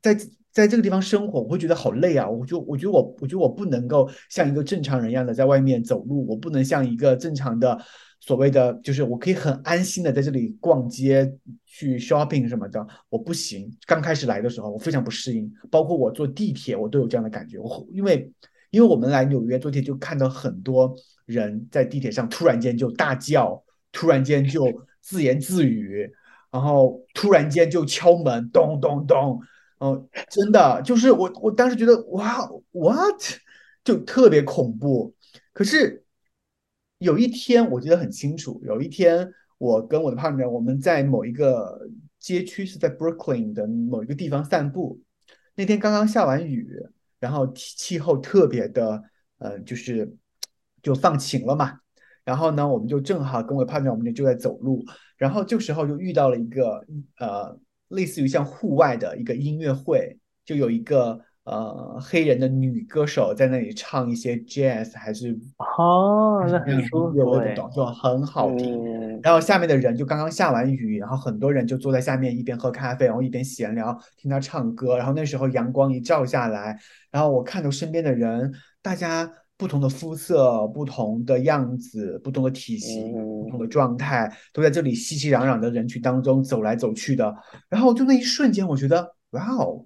Speaker 1: 在在这个地方生活，我会觉得好累啊！我就我觉得我我觉得我不能够像一个正常人一样的在外面走路，我不能像一个正常的。所谓的就是我可以很安心的在这里逛街去 shopping 什么的，我不行。刚开始来的时候，我非常不适应，包括我坐地铁，我都有这样的感觉。我因为因为我们来纽约坐地铁，就看到很多人在地铁上突然间就大叫，突然间就自言自语，然后突然间就敲门，咚咚咚，哦，真的就是我我当时觉得哇，what，就特别恐怖。可是。有一天我记得很清楚，有一天我跟我的 partner 我们在某一个街区，是在 Brooklyn 的某一个地方散步。那天刚刚下完雨，然后气候特别的，呃，就是就放晴了嘛。然后呢，我们就正好跟我的 partner 我们就在走路，然后这时候就遇到了一个呃，类似于像户外的一个音乐会，就有一个。呃，黑人的女歌手在那里唱一些 jazz，还是
Speaker 2: 哦，那很舒服，
Speaker 1: 我懂，就很好听。然后下面的人就刚刚下完雨，然后很多人就坐在下面一边喝咖啡，然后一边闲聊，听他唱歌。然后那时候阳光一照下来，然后我看到身边的人，大家不同的肤色、不同的样子、不同的体型、不同的状态，都在这里熙熙攘攘的人群当中走来走去的。然后就那一瞬间，我觉得，哇哦！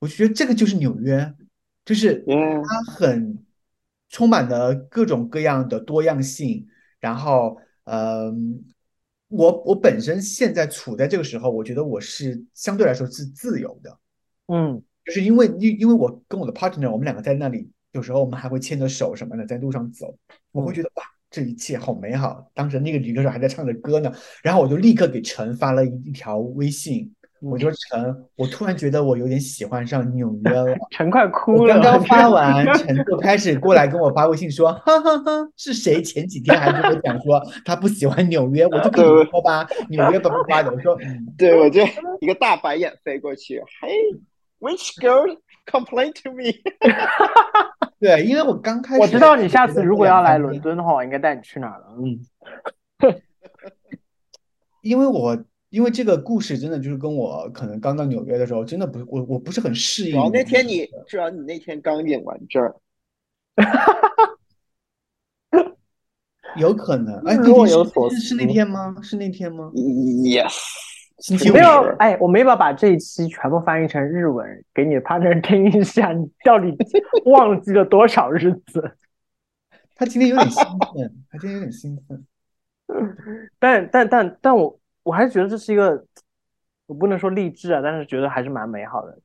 Speaker 1: 我觉得这个就是纽约，就是它很充满了各种各样的多样性。然后，嗯，我我本身现在处在这个时候，我觉得我是相对来说是自由的，
Speaker 2: 嗯，
Speaker 1: 就是因为因因为我跟我的 partner，我们两个在那里，有时候我们还会牵着手什么的在路上走，我会觉得哇，这一切好美好。当时那个女歌手还在唱着歌呢，然后我就立刻给陈发了一一条微信。我说陈，我突然觉得我有点喜欢上纽约了。
Speaker 2: 陈快哭了。
Speaker 1: 刚刚发完，陈就开始过来跟我发微信说：“哈哈哈，是谁前几天还跟我讲说他不喜欢纽约？”我就跟你说吧，纽约怎么发的。我说，
Speaker 3: 对我就一个大白眼飞过去。Hey, which girl complain to me？
Speaker 1: 对，因为我刚开始，
Speaker 2: 我知道你下次如果要来伦敦的话，我应该带你去哪了。嗯，
Speaker 1: 因为我。因为这个故事真的就是跟我可能刚到纽约的时候，真的不我我不是很适应。主
Speaker 3: 要那天你，主要你那天刚领完证，
Speaker 1: 有可能。哎，
Speaker 2: 若有所
Speaker 1: 是那天吗？是那天吗
Speaker 3: ？Yes，
Speaker 1: 星期五。
Speaker 2: 没有，哎，我没法把这一期全部翻译成日文给你的 partner 听一下，你到底 忘记了多少日子？
Speaker 1: 他今天有点兴奋，他今天有点兴奋。
Speaker 2: 但但但但我。我还是觉得这是一个，我不能说励志啊，但是觉得还是蛮美好的。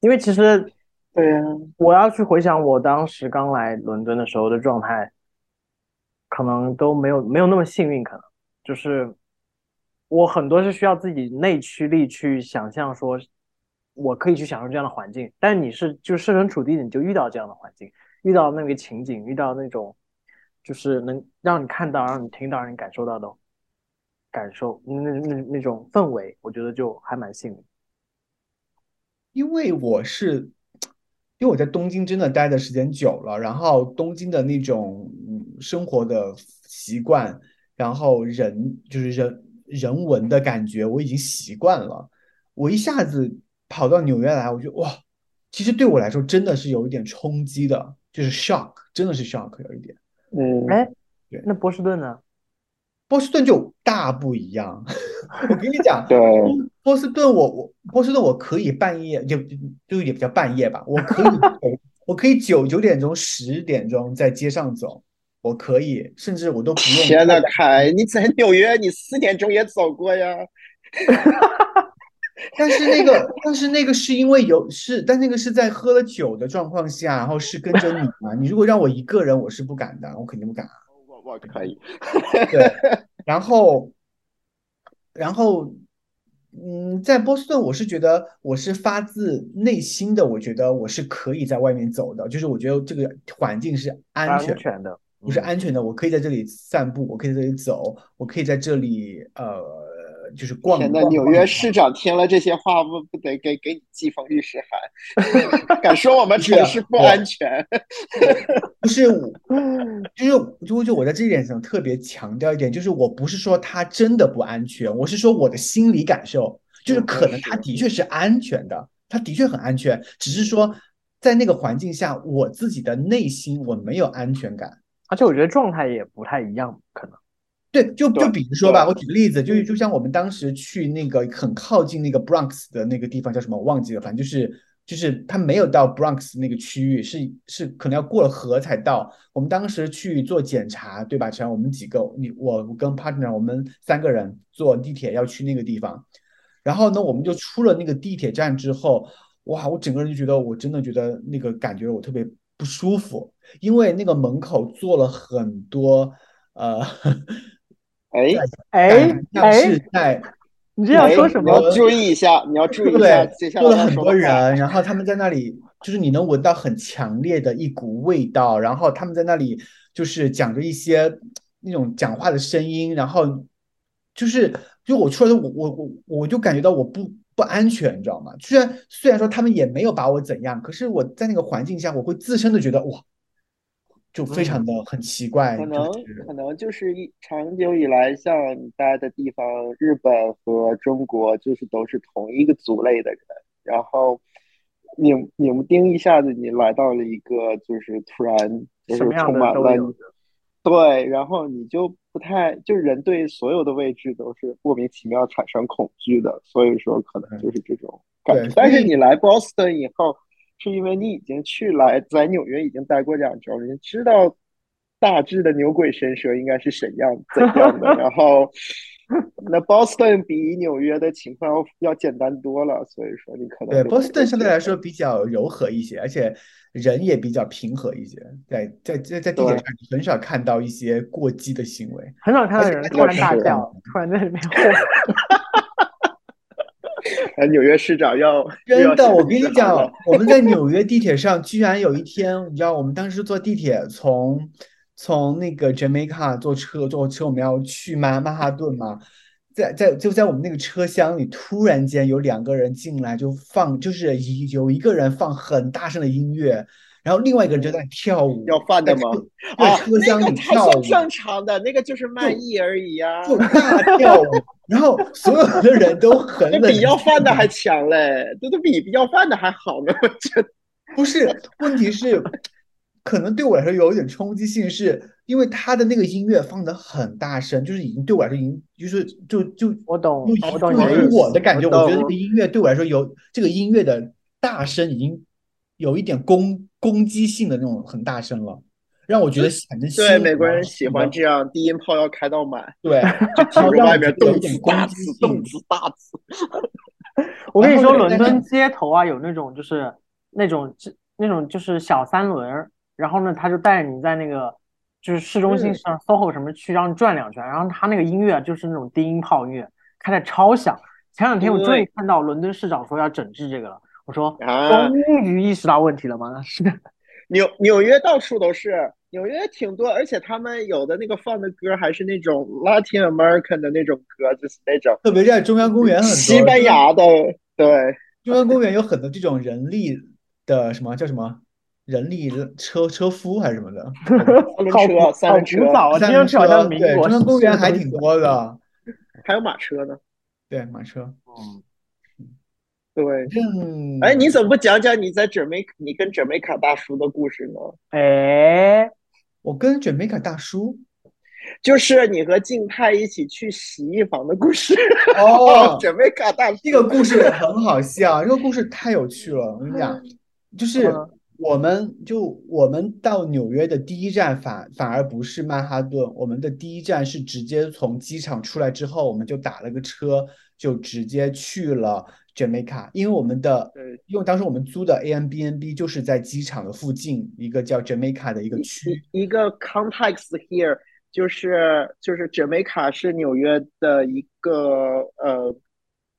Speaker 2: 因为其实，
Speaker 3: 对呀，
Speaker 2: 我要去回想我当时刚来伦敦的时候的状态，可能都没有没有那么幸运。可能就是我很多是需要自己内驱力去想象说，我可以去享受这样的环境，但你是就设身处地，你就遇到这样的环境，遇到那个情景，遇到那种就是能让你看到、让你听到、让你感受到的感受，那那那种氛围，我觉得就还蛮幸运。
Speaker 1: 因为我是，因为我在东京真的待的时间久了，然后东京的那种生活的习惯，然后人就是人人文的感觉，我已经习惯了。我一下子跑到纽约来，我觉得哇，其实对我来说真的是有一点冲击的，就是 shock，真的是 shock 有一点。
Speaker 3: 嗯，
Speaker 2: 哎，
Speaker 1: 对
Speaker 2: 那波士顿呢？
Speaker 1: 波士顿就大不一样。我跟你讲，
Speaker 3: 对，
Speaker 1: 波士顿我我波士顿我可以半夜就就也比较半夜吧，我可以 我可以九九点钟十点钟在街上走，我可以，甚至我都不用。
Speaker 3: 天呐，凯，你在纽约，你四点钟也走过呀？
Speaker 1: 但是那个，但是那个是因为有是，但那个是在喝了酒的状况下，然后是跟着你嘛。你如果让我一个人，我是不敢的，我肯定不敢啊。
Speaker 3: 我我可以。
Speaker 1: 对，然后，然后，嗯，在波士顿，我是觉得我是发自内心的，我觉得我是可以在外面走的，就是我觉得这个环境是安全
Speaker 2: 全的，
Speaker 1: 我是安全的，我可以在这里散步，我可以在这里走，我可以在这里呃，就是逛。
Speaker 3: 天呐，纽约市长听了这些话，不不得给给你寄封律师函？敢说我们城市不安全？
Speaker 1: 不是，就是就就我在这一点上特别强调一点，就是我不是说它真的不安全，我是说我的心理感受，就是可能它的确是安全的，它的确很安全，只是说在那个环境下，我自己的内心我没有安全感。
Speaker 2: 而且我觉得状态也不太一样，可能。
Speaker 1: 对，就就比如说吧，我举个例子，就就像我们当时去那个很靠近那个 Bronx 的那个地方叫什么，我忘记了，反正就是就是它没有到 Bronx 那个区域，是是可能要过了河才到。我们当时去做检查，对吧？只要我们几个，你我跟 partner，我们三个人坐地铁要去那个地方，然后呢，我们就出了那个地铁站之后，哇，我整个人就觉得，我真的觉得那个感觉我特别不舒服，因为那个门口坐了很多呃。
Speaker 3: 哎
Speaker 2: 哎
Speaker 1: 像
Speaker 2: 哎，
Speaker 1: 是在
Speaker 2: 你这样
Speaker 3: 哎
Speaker 2: 说什么？
Speaker 3: 你要注意一下，你要注意一下
Speaker 1: 对
Speaker 3: 接下
Speaker 1: 坐了很多。人，然后他们在那里，就是你能闻到很强烈的一股味道，然后他们在那里就是讲着一些那种讲话的声音，然后就是就我出来的我我我我就感觉到我不不安全，你知道吗？虽然虽然说他们也没有把我怎样，可是我在那个环境下，我会自身的觉得哇，就非常的很奇怪，
Speaker 3: 可能
Speaker 1: 就是
Speaker 3: 可能就是一长久以来，像你待的地方，日本和中国就是都是同一个族类的人，然后拧拧不丁一下子你来到了一个就是突然就是充满了对，然后你就不太就是人对所有的位置都是莫名其妙产生恐惧的，所以说可能就是这种感觉。
Speaker 1: 对
Speaker 3: 但是你来 Boston 以后，是因为你已经去来在纽约已经待过两周，你知道大致的牛鬼神蛇应该是怎样怎样的，然后那 Boston 比纽约的情况要要简单多了，所以说你可能
Speaker 1: 对
Speaker 3: ，Boston
Speaker 1: 相对来说比较柔和一些，而且人也比较平和一些。在在在在地铁上，你很少看到一些过激的行为。
Speaker 2: 很少看到有人突然大
Speaker 3: 是
Speaker 2: 叫，突然在里面 吼。
Speaker 3: 哎纽约市长要
Speaker 1: 真的，我跟你讲，我们在纽约地铁上，居然有一天，你知道，我们当时坐地铁从从那个 Jamaica 坐车坐车，我们要去曼曼哈顿嘛，在在就在我们那个车厢里，突然间有两个人进来，就放，就是一有一个人放很大声的音乐，然后另外一个人就在跳舞，
Speaker 3: 要饭的吗？啊，
Speaker 1: 车厢
Speaker 3: 那
Speaker 1: 里跳舞。
Speaker 3: 个才算。正常的，那个就是卖艺而已呀、
Speaker 1: 就大跳舞，然后所有的人都很
Speaker 3: 比要饭的还强嘞，这都比要饭的还好呢。我觉得。
Speaker 1: 不是，问题是，可能对我来说有一点冲击性，是因为他的那个音乐放的很大声，就是已经对我来说已经就是就就
Speaker 2: 我懂
Speaker 1: 就
Speaker 2: 我懂
Speaker 1: 就以
Speaker 2: 你的意思。
Speaker 1: 我的感觉，
Speaker 3: 我
Speaker 1: 我觉得这个音乐对我来说有这个音乐的大声已经有一点攻攻击性的那种很大声了，让我觉得 产生心
Speaker 3: 对美国人喜欢这样，低音炮要开到满，
Speaker 1: 对，
Speaker 3: 就听着
Speaker 1: 然后让我
Speaker 3: 外面动
Speaker 1: 点
Speaker 3: 词大词
Speaker 1: 攻击性，
Speaker 3: 动词大词。
Speaker 2: 我跟你说，伦敦街头啊，有那种就是那种那种就是小三轮，然后呢，他就带着你在那个就是市中心
Speaker 3: 嗯
Speaker 2: 上 SOHO 什么区，让你转两圈，然后他那个音乐就是那种低音炮音乐，开的超响，前两天我终于看到伦敦市长说要整治这个了，我说
Speaker 3: 啊
Speaker 2: 终于意识到问题了吗？是的，
Speaker 3: 纽纽约到处都是，纽约挺多，而且他们有的那个放的歌还是那种 Latin American 的那种歌，就是那种
Speaker 1: 特别在中央公园很多，
Speaker 3: 西班牙的，对，
Speaker 1: 中央公园有很多这种人力的什么叫什么人力车车夫还是什么的，
Speaker 3: 三轮
Speaker 2: 好
Speaker 3: 车、
Speaker 2: 古好
Speaker 3: 三轮车
Speaker 2: 古，早啊，听上去好像民
Speaker 1: 对，
Speaker 2: 国
Speaker 1: 中央公园还挺多的，
Speaker 3: 还有马车呢。
Speaker 1: 对，马车。
Speaker 2: 嗯，
Speaker 3: 对，
Speaker 1: 嗯，
Speaker 3: 哎，你怎么不讲讲你在准美你跟准美卡大叔的故事呢？
Speaker 2: 哎，
Speaker 1: 我跟 Jamaica 大叔
Speaker 3: 就是你和静态一起去洗衣房的故事。
Speaker 1: 哦
Speaker 3: 准美卡大叔
Speaker 1: 这个故事很好笑，这个故事太有趣了。我跟你讲，就是
Speaker 2: 嗯
Speaker 1: 我们就我们到纽约的第一站反反而不是曼哈顿，我们的第一站是直接从机场出来之后，我们就打了个车，就直接去了 Jamaica，因为我们的
Speaker 3: 呃
Speaker 1: 因为当时我们租的 Airbnb 就是在机场的附近一个叫 Jamaica 的一个区。
Speaker 3: 一个 context here 就是就是 Jamaica 是纽约的一个呃，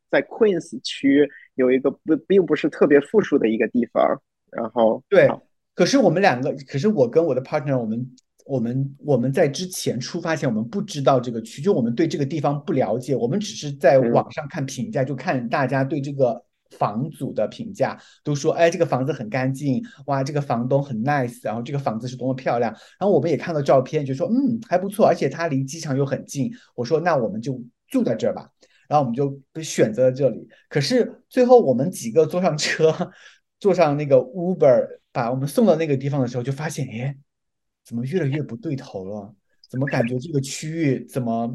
Speaker 3: 在 Queens 区有一个不并不是特别富庶的一个地方，然后
Speaker 1: 对，可是我们两个，可是我跟我的 partner，我们我们我们在之前出发前，我们不知道这个区，就我们对这个地方不了解，我们只是在
Speaker 3: 嗯
Speaker 1: 网上看评价，就看大家对这个房主的评价，都说，哎，这个房子很干净，哇，这个房东很 nice，然后这个房子是多么漂亮，然后我们也看到照片，就说，嗯，还不错，而且它离机场又很近，我说，那我们就住在这儿吧。然后我们就选择了这里。可是最后我们几个坐上车，坐上那个 Uber，把我们送到那个地方的时候，就发现，哎，怎么越来越不对头了？怎么感觉这个区域怎么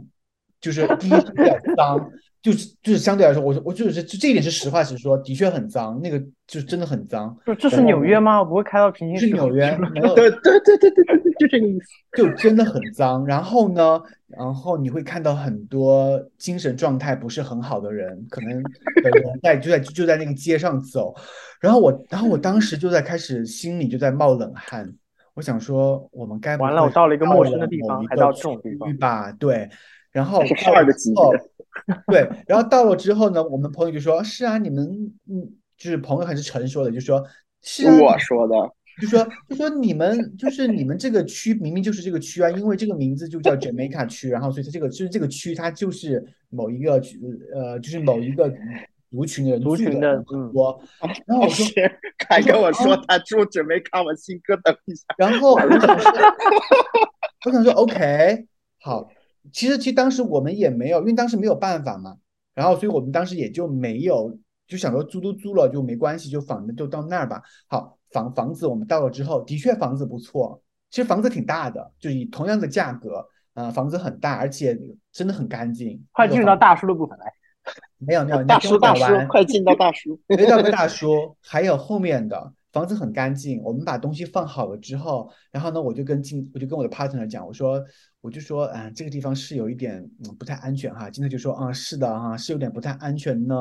Speaker 1: 就是 第一是比较脏，就是就是相对来说，我我就是就这一点是实话实说，的确很脏，那个就是真的很脏。
Speaker 2: 就这是纽约吗？我不会开到平行
Speaker 1: 是纽约，没有
Speaker 3: 对对对对对对对，就这个意思。
Speaker 1: 就真的很脏。然后呢，然后你会看到很多精神状态不是很好的人，可能的人在就在就在那个街上走。然后我，然后我当时就在开始心里就在冒冷汗。我想说，我们该不
Speaker 2: 完了我到了一个陌生的地
Speaker 1: 某一个
Speaker 2: 方还到这种地方
Speaker 1: 区域吧？对。然后
Speaker 3: 是
Speaker 1: 到了之
Speaker 3: 级别
Speaker 1: 后，对，然后到了之后呢，我们朋友就说：“是啊，你们嗯，就是朋友还是陈说的，就说是啊，
Speaker 3: 我说的，
Speaker 1: 就说就说你们就是你们这个区明明就是这个区啊，因为这个名字就叫 Jamaica 区，然后所以它这个就是这个区，它就是某一个区呃，就是某一个族群的
Speaker 2: 族群的
Speaker 1: 人很
Speaker 2: 嗯
Speaker 1: 多。然后我说，
Speaker 3: 是凯跟我说他住准备看我新歌，等一下。
Speaker 1: 然后我想说，我想说 OK 好，其实其实当时我们也没有，因为当时没有办法嘛，然后所以我们当时也就没有就想说租都租了就没关系，就反正就到那儿吧。好，房房子我们到了之后，的确房子不错，其实房子挺大的，就以同样的价格，呃，房子很大，而且真的很干净。
Speaker 2: 快进入到大叔的部分来。
Speaker 1: 没有没有，你
Speaker 3: 大叔大叔，快进到大叔。
Speaker 1: 没到个大叔，还有后面的房子很干净。我们把东西放好了之后，然后呢，我就跟进，我就跟我的 partner 讲，我说，我就说，啊、这个地方是有一点嗯不太安全哈。金特就说，啊、是的哈、是有点不太安全呢。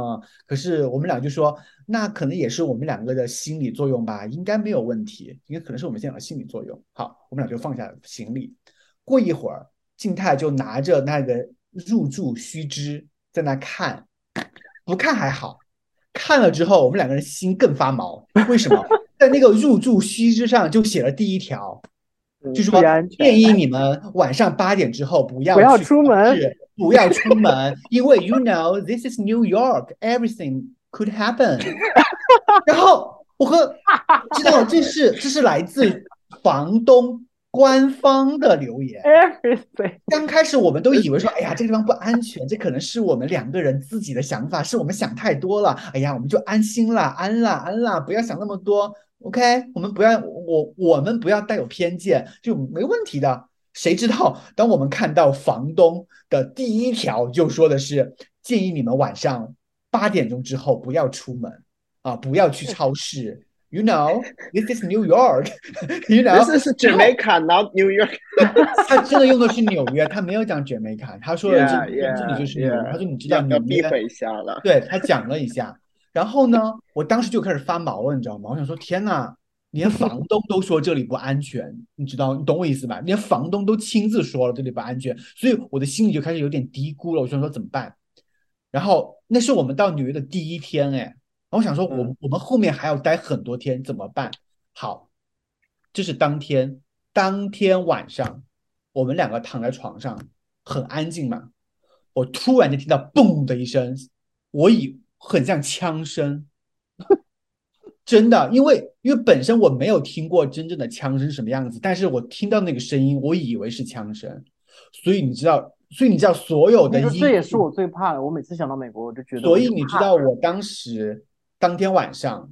Speaker 1: 可是我们俩就说，那可能也是我们两个的心理作用吧，应该没有问题，应该可能是我们现在的心理作用。好，我们俩就放下行李。过一会儿，静态就拿着那个入住须知在那看，不看还好。看了之后，我们两个人心更发毛。为什么？在那个入住须知上就写了第一条，就说建议你们晚上八点之后不要
Speaker 2: 不要出门
Speaker 1: 是不要出门，因为 you know this is New York, everything could happen。然后我和知道这是这是来自房东官方的留言。
Speaker 2: Everything，
Speaker 1: 刚开始我们都以为说，哎呀，这个地方不安全，这可能是我们两个人自己的想法，是我们想太多了。哎呀，我们就安心了，安啦，安啦，不要想那么多。OK，我们不要，我我们不要带有偏见，就没问题的。谁知道，当我们看到房东的第一条就说的是建议你们晚上八点钟之后不要出门啊，不要去超市。You know, this is New York. You know,
Speaker 3: This is Jamaica, not New York.
Speaker 1: 他真的用的是纽约，他没有讲卷美卡，他说的这
Speaker 3: Yeah,
Speaker 1: 这里就是纽约。
Speaker 3: yeah,
Speaker 1: 他说你知道
Speaker 3: 要
Speaker 1: 纽约，
Speaker 3: 一下了。
Speaker 1: 对他讲了一下。然后呢，我当时就开始发毛了，你知道吗？我想说，天呐，连房东都说这里不安全，你知道，你懂我意思吧？连房东都亲自说了这里不安全，所以我的心里就开始有点嘀咕了。我想说怎么办？然后那是我们到纽约的第一天，哎，我想说，我
Speaker 3: 嗯
Speaker 1: 我们后面还要待很多天，怎么办？好，这是当天，当天晚上，我们两个躺在床上，很安静嘛。我突然就听到嘣的一声，我以很像枪声，真的，因为因为本身我没有听过真正的枪声什么样子，但是我听到那个声音，我以为是枪声，所以你知道，所以你知道所有的
Speaker 2: 这也是我最怕的。我每次想到美国，我就觉得，
Speaker 1: 所以你知道，我当时当天晚上，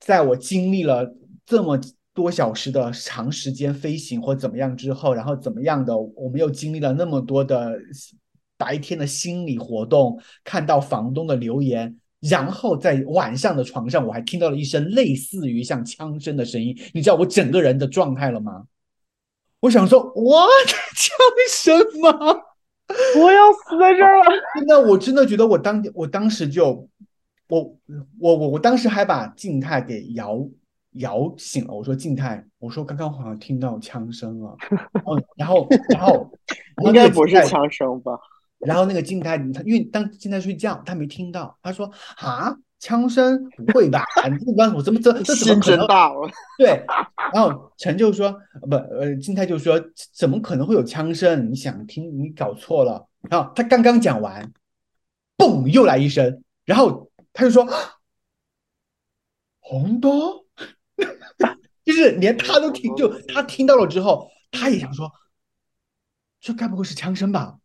Speaker 1: 在我经历了这么多小时的长时间飞行或怎么样之后，然后怎么样的，我们又经历了那么多的白天的心理活动，看到房东的留言。然后在晚上的床上，我还听到了一声类似于像枪声的声音。你知道我整个人的状态了吗？我想说，what 枪声吗？
Speaker 2: 我要死在这儿了。
Speaker 1: 真的，我真的觉得我当我当时就，我我我我当时还把静态给摇摇醒了。我说静态，我说刚刚好像听到枪声了。嗯，然后然后
Speaker 3: 应该不是枪声吧？
Speaker 1: 然后那个静态，他因为当静态睡觉，他没听到，他说啊，枪声不会吧？你这关我怎么这这怎么
Speaker 3: 心
Speaker 1: 可能？对，然后陈就说，呃不，呃，静态就说，怎么可能会有枪声？你想听，你搞错了。然后他刚刚讲完，嘣，又来一声，然后他就说，红豆，就是连他都听，就他听到了之后，他也想说，这该不会是枪声吧？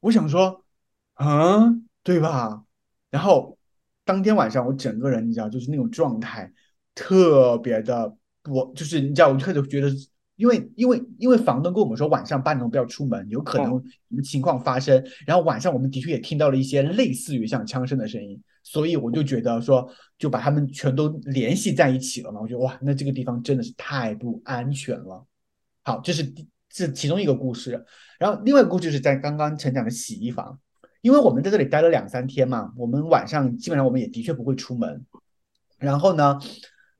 Speaker 1: 我想说，啊，对吧？然后当天晚上我整个人你知道，就是那种状态，特别的，我就是你知道，我就开始觉得，因为因为因为房东跟我们说晚上八点钟不要出门，有可能什么情况发生。然后晚上我们的确也听到了一些类似于像枪声的声音，所以我就觉得说，就把他们全都联系在一起了嘛。我觉得哇，那这个地方真的是太不安全了。好，这是这其中一个故事。然后另外一个故事是在刚刚成长的洗衣房，因为我们在这里待了两三天嘛，我们晚上基本上我们也的确不会出门。然后呢，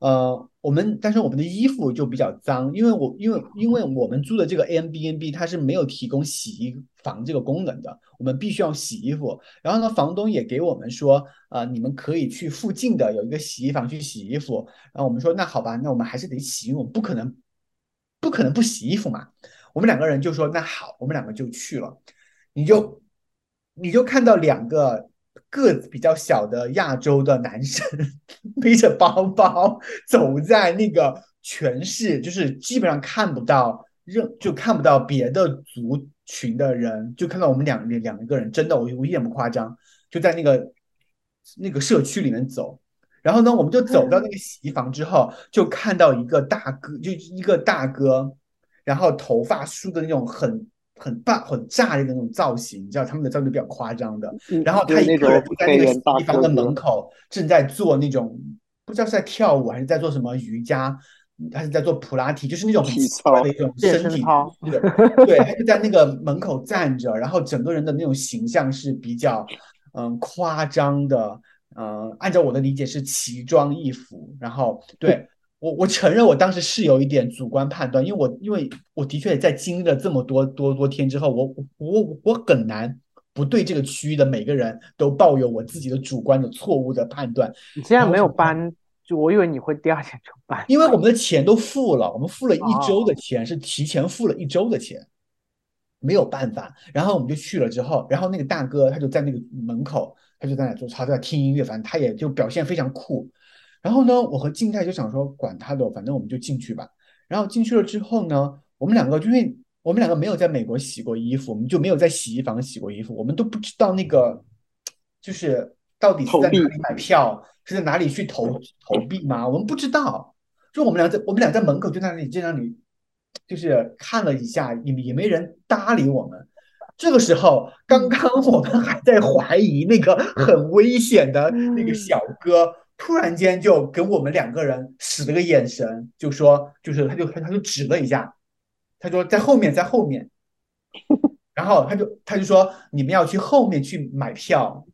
Speaker 1: 呃，我们但是我们的衣服就比较脏，因为我因为因为我们租的这个 a m b n b 它是没有提供洗衣房这个功能的，我们必须要洗衣服。然后呢，房东也给我们说，呃，你们可以去附近的有一个洗衣房去洗衣服。然后我们说，那好吧，那我们还是得洗，因为我们不可能不可能不洗衣服嘛。我们两个人就说那好，我们两个就去了。你就你就看到两个个子比较小的亚洲的男生 背着包包走在那个全市，就是基本上看不到任就看不到别的族群的人，就看到我们两两个人，真的我我一点不夸张，就在那个那个社区里面走。然后呢，我们就走到那个洗衣房之后，就看到一个大哥，就一个大哥。然后头发梳的那种很很大很炸的那种造型，你知道他们的造型比较夸张的。然后他一个人就在那个洗衣房的门口，正在做那种不知道是在跳舞还是在做什么瑜伽，还是在做普拉提，就是那种很奇怪的一种身体
Speaker 2: 操。
Speaker 1: 对，他就在那个门口站着，然后整个人的那种形象是比较嗯夸张的，嗯，按照我的理解是奇装异服，然后对。我我承认我当时是有一点主观判断，因为我因为我的确在经历了这么多多多天之后，我我我很难不对这个区域的每个人都抱有我自己的主观的错误的判断。
Speaker 2: 你现在没有搬，就我以为你会第二天就搬，
Speaker 1: 因为我们的钱都付了，我们付了一周的钱，是提前付了一周的钱，没有办法。然后我们就去了之后，然后那个大哥他就在那个门口，他就在那做，他在听音乐，反正他也就表现非常酷。然后呢，我和静态就想说，管他的，反正我们就进去吧。然后进去了之后呢，我们两个因为我们两个没有在美国洗过衣服，我们就没有在洗衣房洗过衣服，我们都不知道那个就是到底是在哪里买票，是在哪里去投投币吗？我们不知道。就我们俩在我们俩在门口就在那里就在那里就是看了一下，也也没人搭理我们。这个时候，刚刚我们还在怀疑那个很危险的那个小哥。突然间就跟我们两个人使了个眼神，就说，就是他就他就指了一下，他说在后面，在后面，然后他就他就说你们要去后面去买票，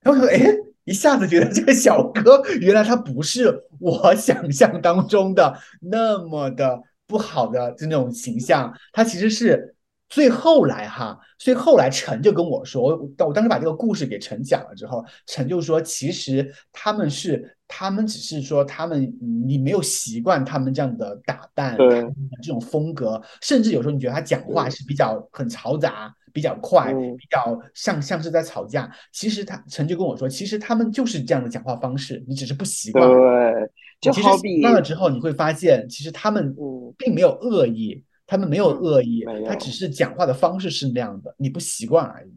Speaker 1: 然后说哎，一下子觉得这个小哥 原来他不是我想象当中的那么的不好的这种形象，他其实是所以后来哈，所以后来陈就跟我说，我我当时把这个故事给陈讲了之后，陈就说，其实他们是，他们只是说他们你没有习惯他们这样的打扮，
Speaker 3: 对
Speaker 1: 这种风格，甚至有时候你觉得他讲话是比较很嘈杂，比较快，
Speaker 3: 嗯
Speaker 1: 比较像像是在吵架。其实他陈就跟我说，其实他们就是这样的讲话方式，你只是不习惯。
Speaker 3: 对，就
Speaker 1: 其实习
Speaker 3: 好比
Speaker 1: 惯了之后，你会发现，其实他们
Speaker 3: 嗯
Speaker 1: 并没有恶意，他们没有
Speaker 3: 嗯
Speaker 1: 恶意他只是讲话的方式是那样的，你不习惯而已。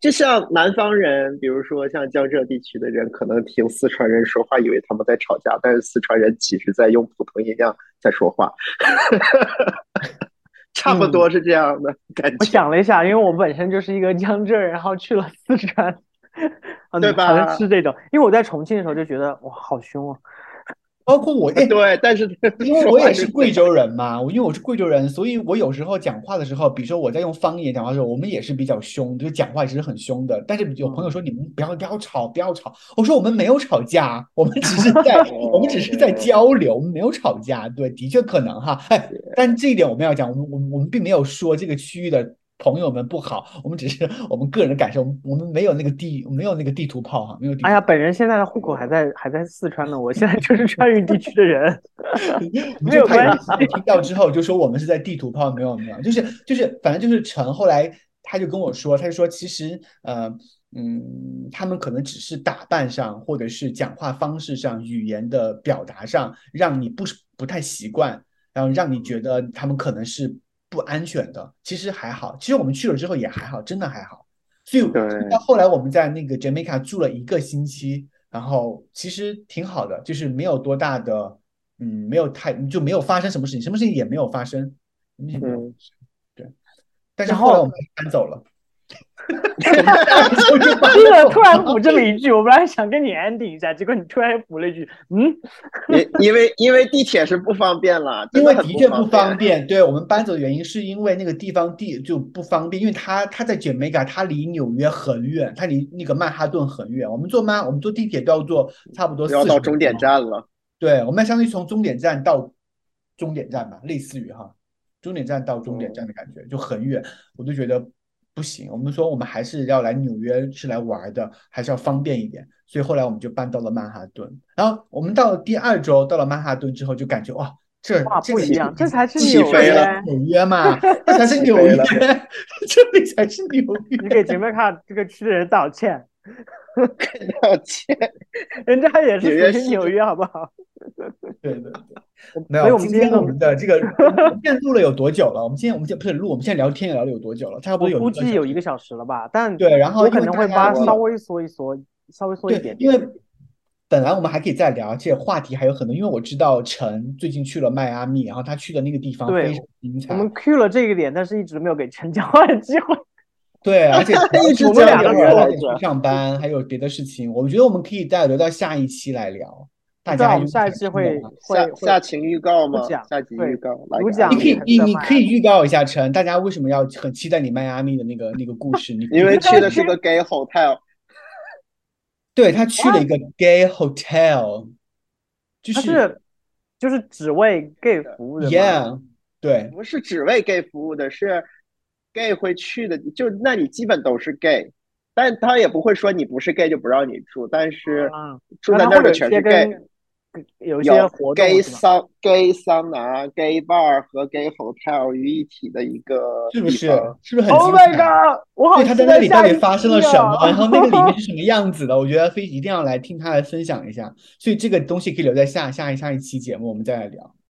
Speaker 3: 就像南方人，比如说像江浙地区的人，可能听四川人说话，以为他们在吵架，但是四川人其实在用普通音量在说话，差不多是这样的感觉我。
Speaker 2: 想了一下，因为我本身就是一个江浙人，然后去了四川，嗯，
Speaker 3: 对吧
Speaker 2: 好像是这种。因为我在重庆的时候就觉得哇，好凶啊！
Speaker 1: 包括我，哎，
Speaker 3: 对，但是
Speaker 1: 因为我也是贵州人嘛，我因为我是贵州人，所以我有时候讲话的时候，比如说我在用方言讲话的时候，我们也是比较凶，就是讲话其实很凶的。但是有朋友说你们不要不要吵，不要吵，我说我们没有吵架，我们只是在我们只是在交流，我们没有吵架。对，的确可能哈，哎，但这一点我们要讲，我们我们我们并没有说这个区域的朋友们不好，我们只是我们个人的感受，我们没有那个地没有那个地图炮哈，没有地图
Speaker 2: 哎呀，本人现在的户口还在还在四川呢，我现在就是川渝地区的人。没有关
Speaker 1: 系听到之后就说我们是在地图炮，没有没有，就是就是反正就是陈后来他就跟我说，他就说其实呃嗯，他们可能只是打扮上或者是讲话方式上、语言的表达上让你不不太习惯，然后让你觉得他们可能是不安全的。其实还好，其实我们去了之后也还好，真的还好。所以到后来我们在那个 Jamaica 住了一个星期，然后其实挺好的，就是没有多大的，嗯，没有太就没有发生什么事情，什么事情也没有发生，对。但是
Speaker 2: 后
Speaker 1: 来我们搬走了，我就搬
Speaker 2: 这个
Speaker 1: 走
Speaker 2: 突然补这么一句，我本来想跟你 ending 一下，结果你突然补了一句，嗯，
Speaker 3: 因因为因为地铁是不方便了，
Speaker 1: 因为的确不
Speaker 3: 方
Speaker 1: 方便，对我们搬走的原因是因为那个地方地就不方便，因为它它在 Jamaica，它离纽约很远，它离那个曼哈顿很远。我们坐曼我们坐地铁都要坐差不多
Speaker 3: 要
Speaker 1: 40
Speaker 3: 到终点。站了。
Speaker 1: 对，我们相当于从终点站到终点站吧，类似于哈，终点站到终点站的感觉，就很远，我就觉得不行。我们说我们还是要来纽约是来玩的，还是要方便一点，所以后来我们就搬到了曼哈顿。然后我们到了第二周，到了曼哈顿之后，就感觉哇，这
Speaker 2: 哇，
Speaker 1: 这
Speaker 2: 不一样，这才是纽约。
Speaker 1: 纽约嘛，这才是 纽约，这里才是纽约。
Speaker 2: 你给 Jamaica 这个区的人道歉，
Speaker 3: 道歉，
Speaker 2: 人家也是属于纽约，好不好？
Speaker 1: 对 对对，没有。
Speaker 2: 今天
Speaker 1: 我们的这个，现在录了有多久了？我们今天我们现在不是录，我们现在聊天也聊了有多久了？差不多有估
Speaker 2: 计有一个小时了吧，但
Speaker 1: 对，然后
Speaker 2: 我可能会把稍微缩一缩，稍微缩一
Speaker 1: 点
Speaker 2: 点，
Speaker 1: 因为本来我们还可以再聊，而且话题还有很多。因为我知道陈最近去了迈阿密，然后他去的那个地方
Speaker 2: 对
Speaker 1: 非常精彩。
Speaker 2: 我们 Q 了这个点，但是一直没有给陈讲话的机会。
Speaker 1: 对，而且
Speaker 3: 一直
Speaker 1: 我们两个人去上班，还有别的事情。我觉得我们可以再留到下一期来聊。大家
Speaker 2: 我们下一期会会
Speaker 3: 下下情预告吗？下集预告来
Speaker 2: 讲
Speaker 1: 你可以，你你可以预告一下陈，大家为什么要很期待你迈阿密的那个那个故事？你
Speaker 3: 因为去的是个 gay hotel，
Speaker 1: 对他去了一个 gay hotel，就
Speaker 2: 它是就是只为 gay 服务的吗
Speaker 1: yeah，对
Speaker 3: 不是只为 gay 服务的，是 gay 会去的，就那里基本都是 gay，但他也不会说你不是 gay 就不让你住，但是
Speaker 2: 啊，
Speaker 3: 住在那儿的全是 gay。
Speaker 2: 有一些活动
Speaker 3: gay？桑 gay 桑拿、gay bar 和 gay hotel 于一体的一个
Speaker 1: 是不是？是不是很
Speaker 2: Oh my？god！我好
Speaker 1: 对，他在那里到底发生了什么，
Speaker 2: 啊
Speaker 1: 然后那个里面是什么 样子的？我觉得非一定要来听他来分享一下。所以这个东西可以留在下下一下一期节目，我们再来聊。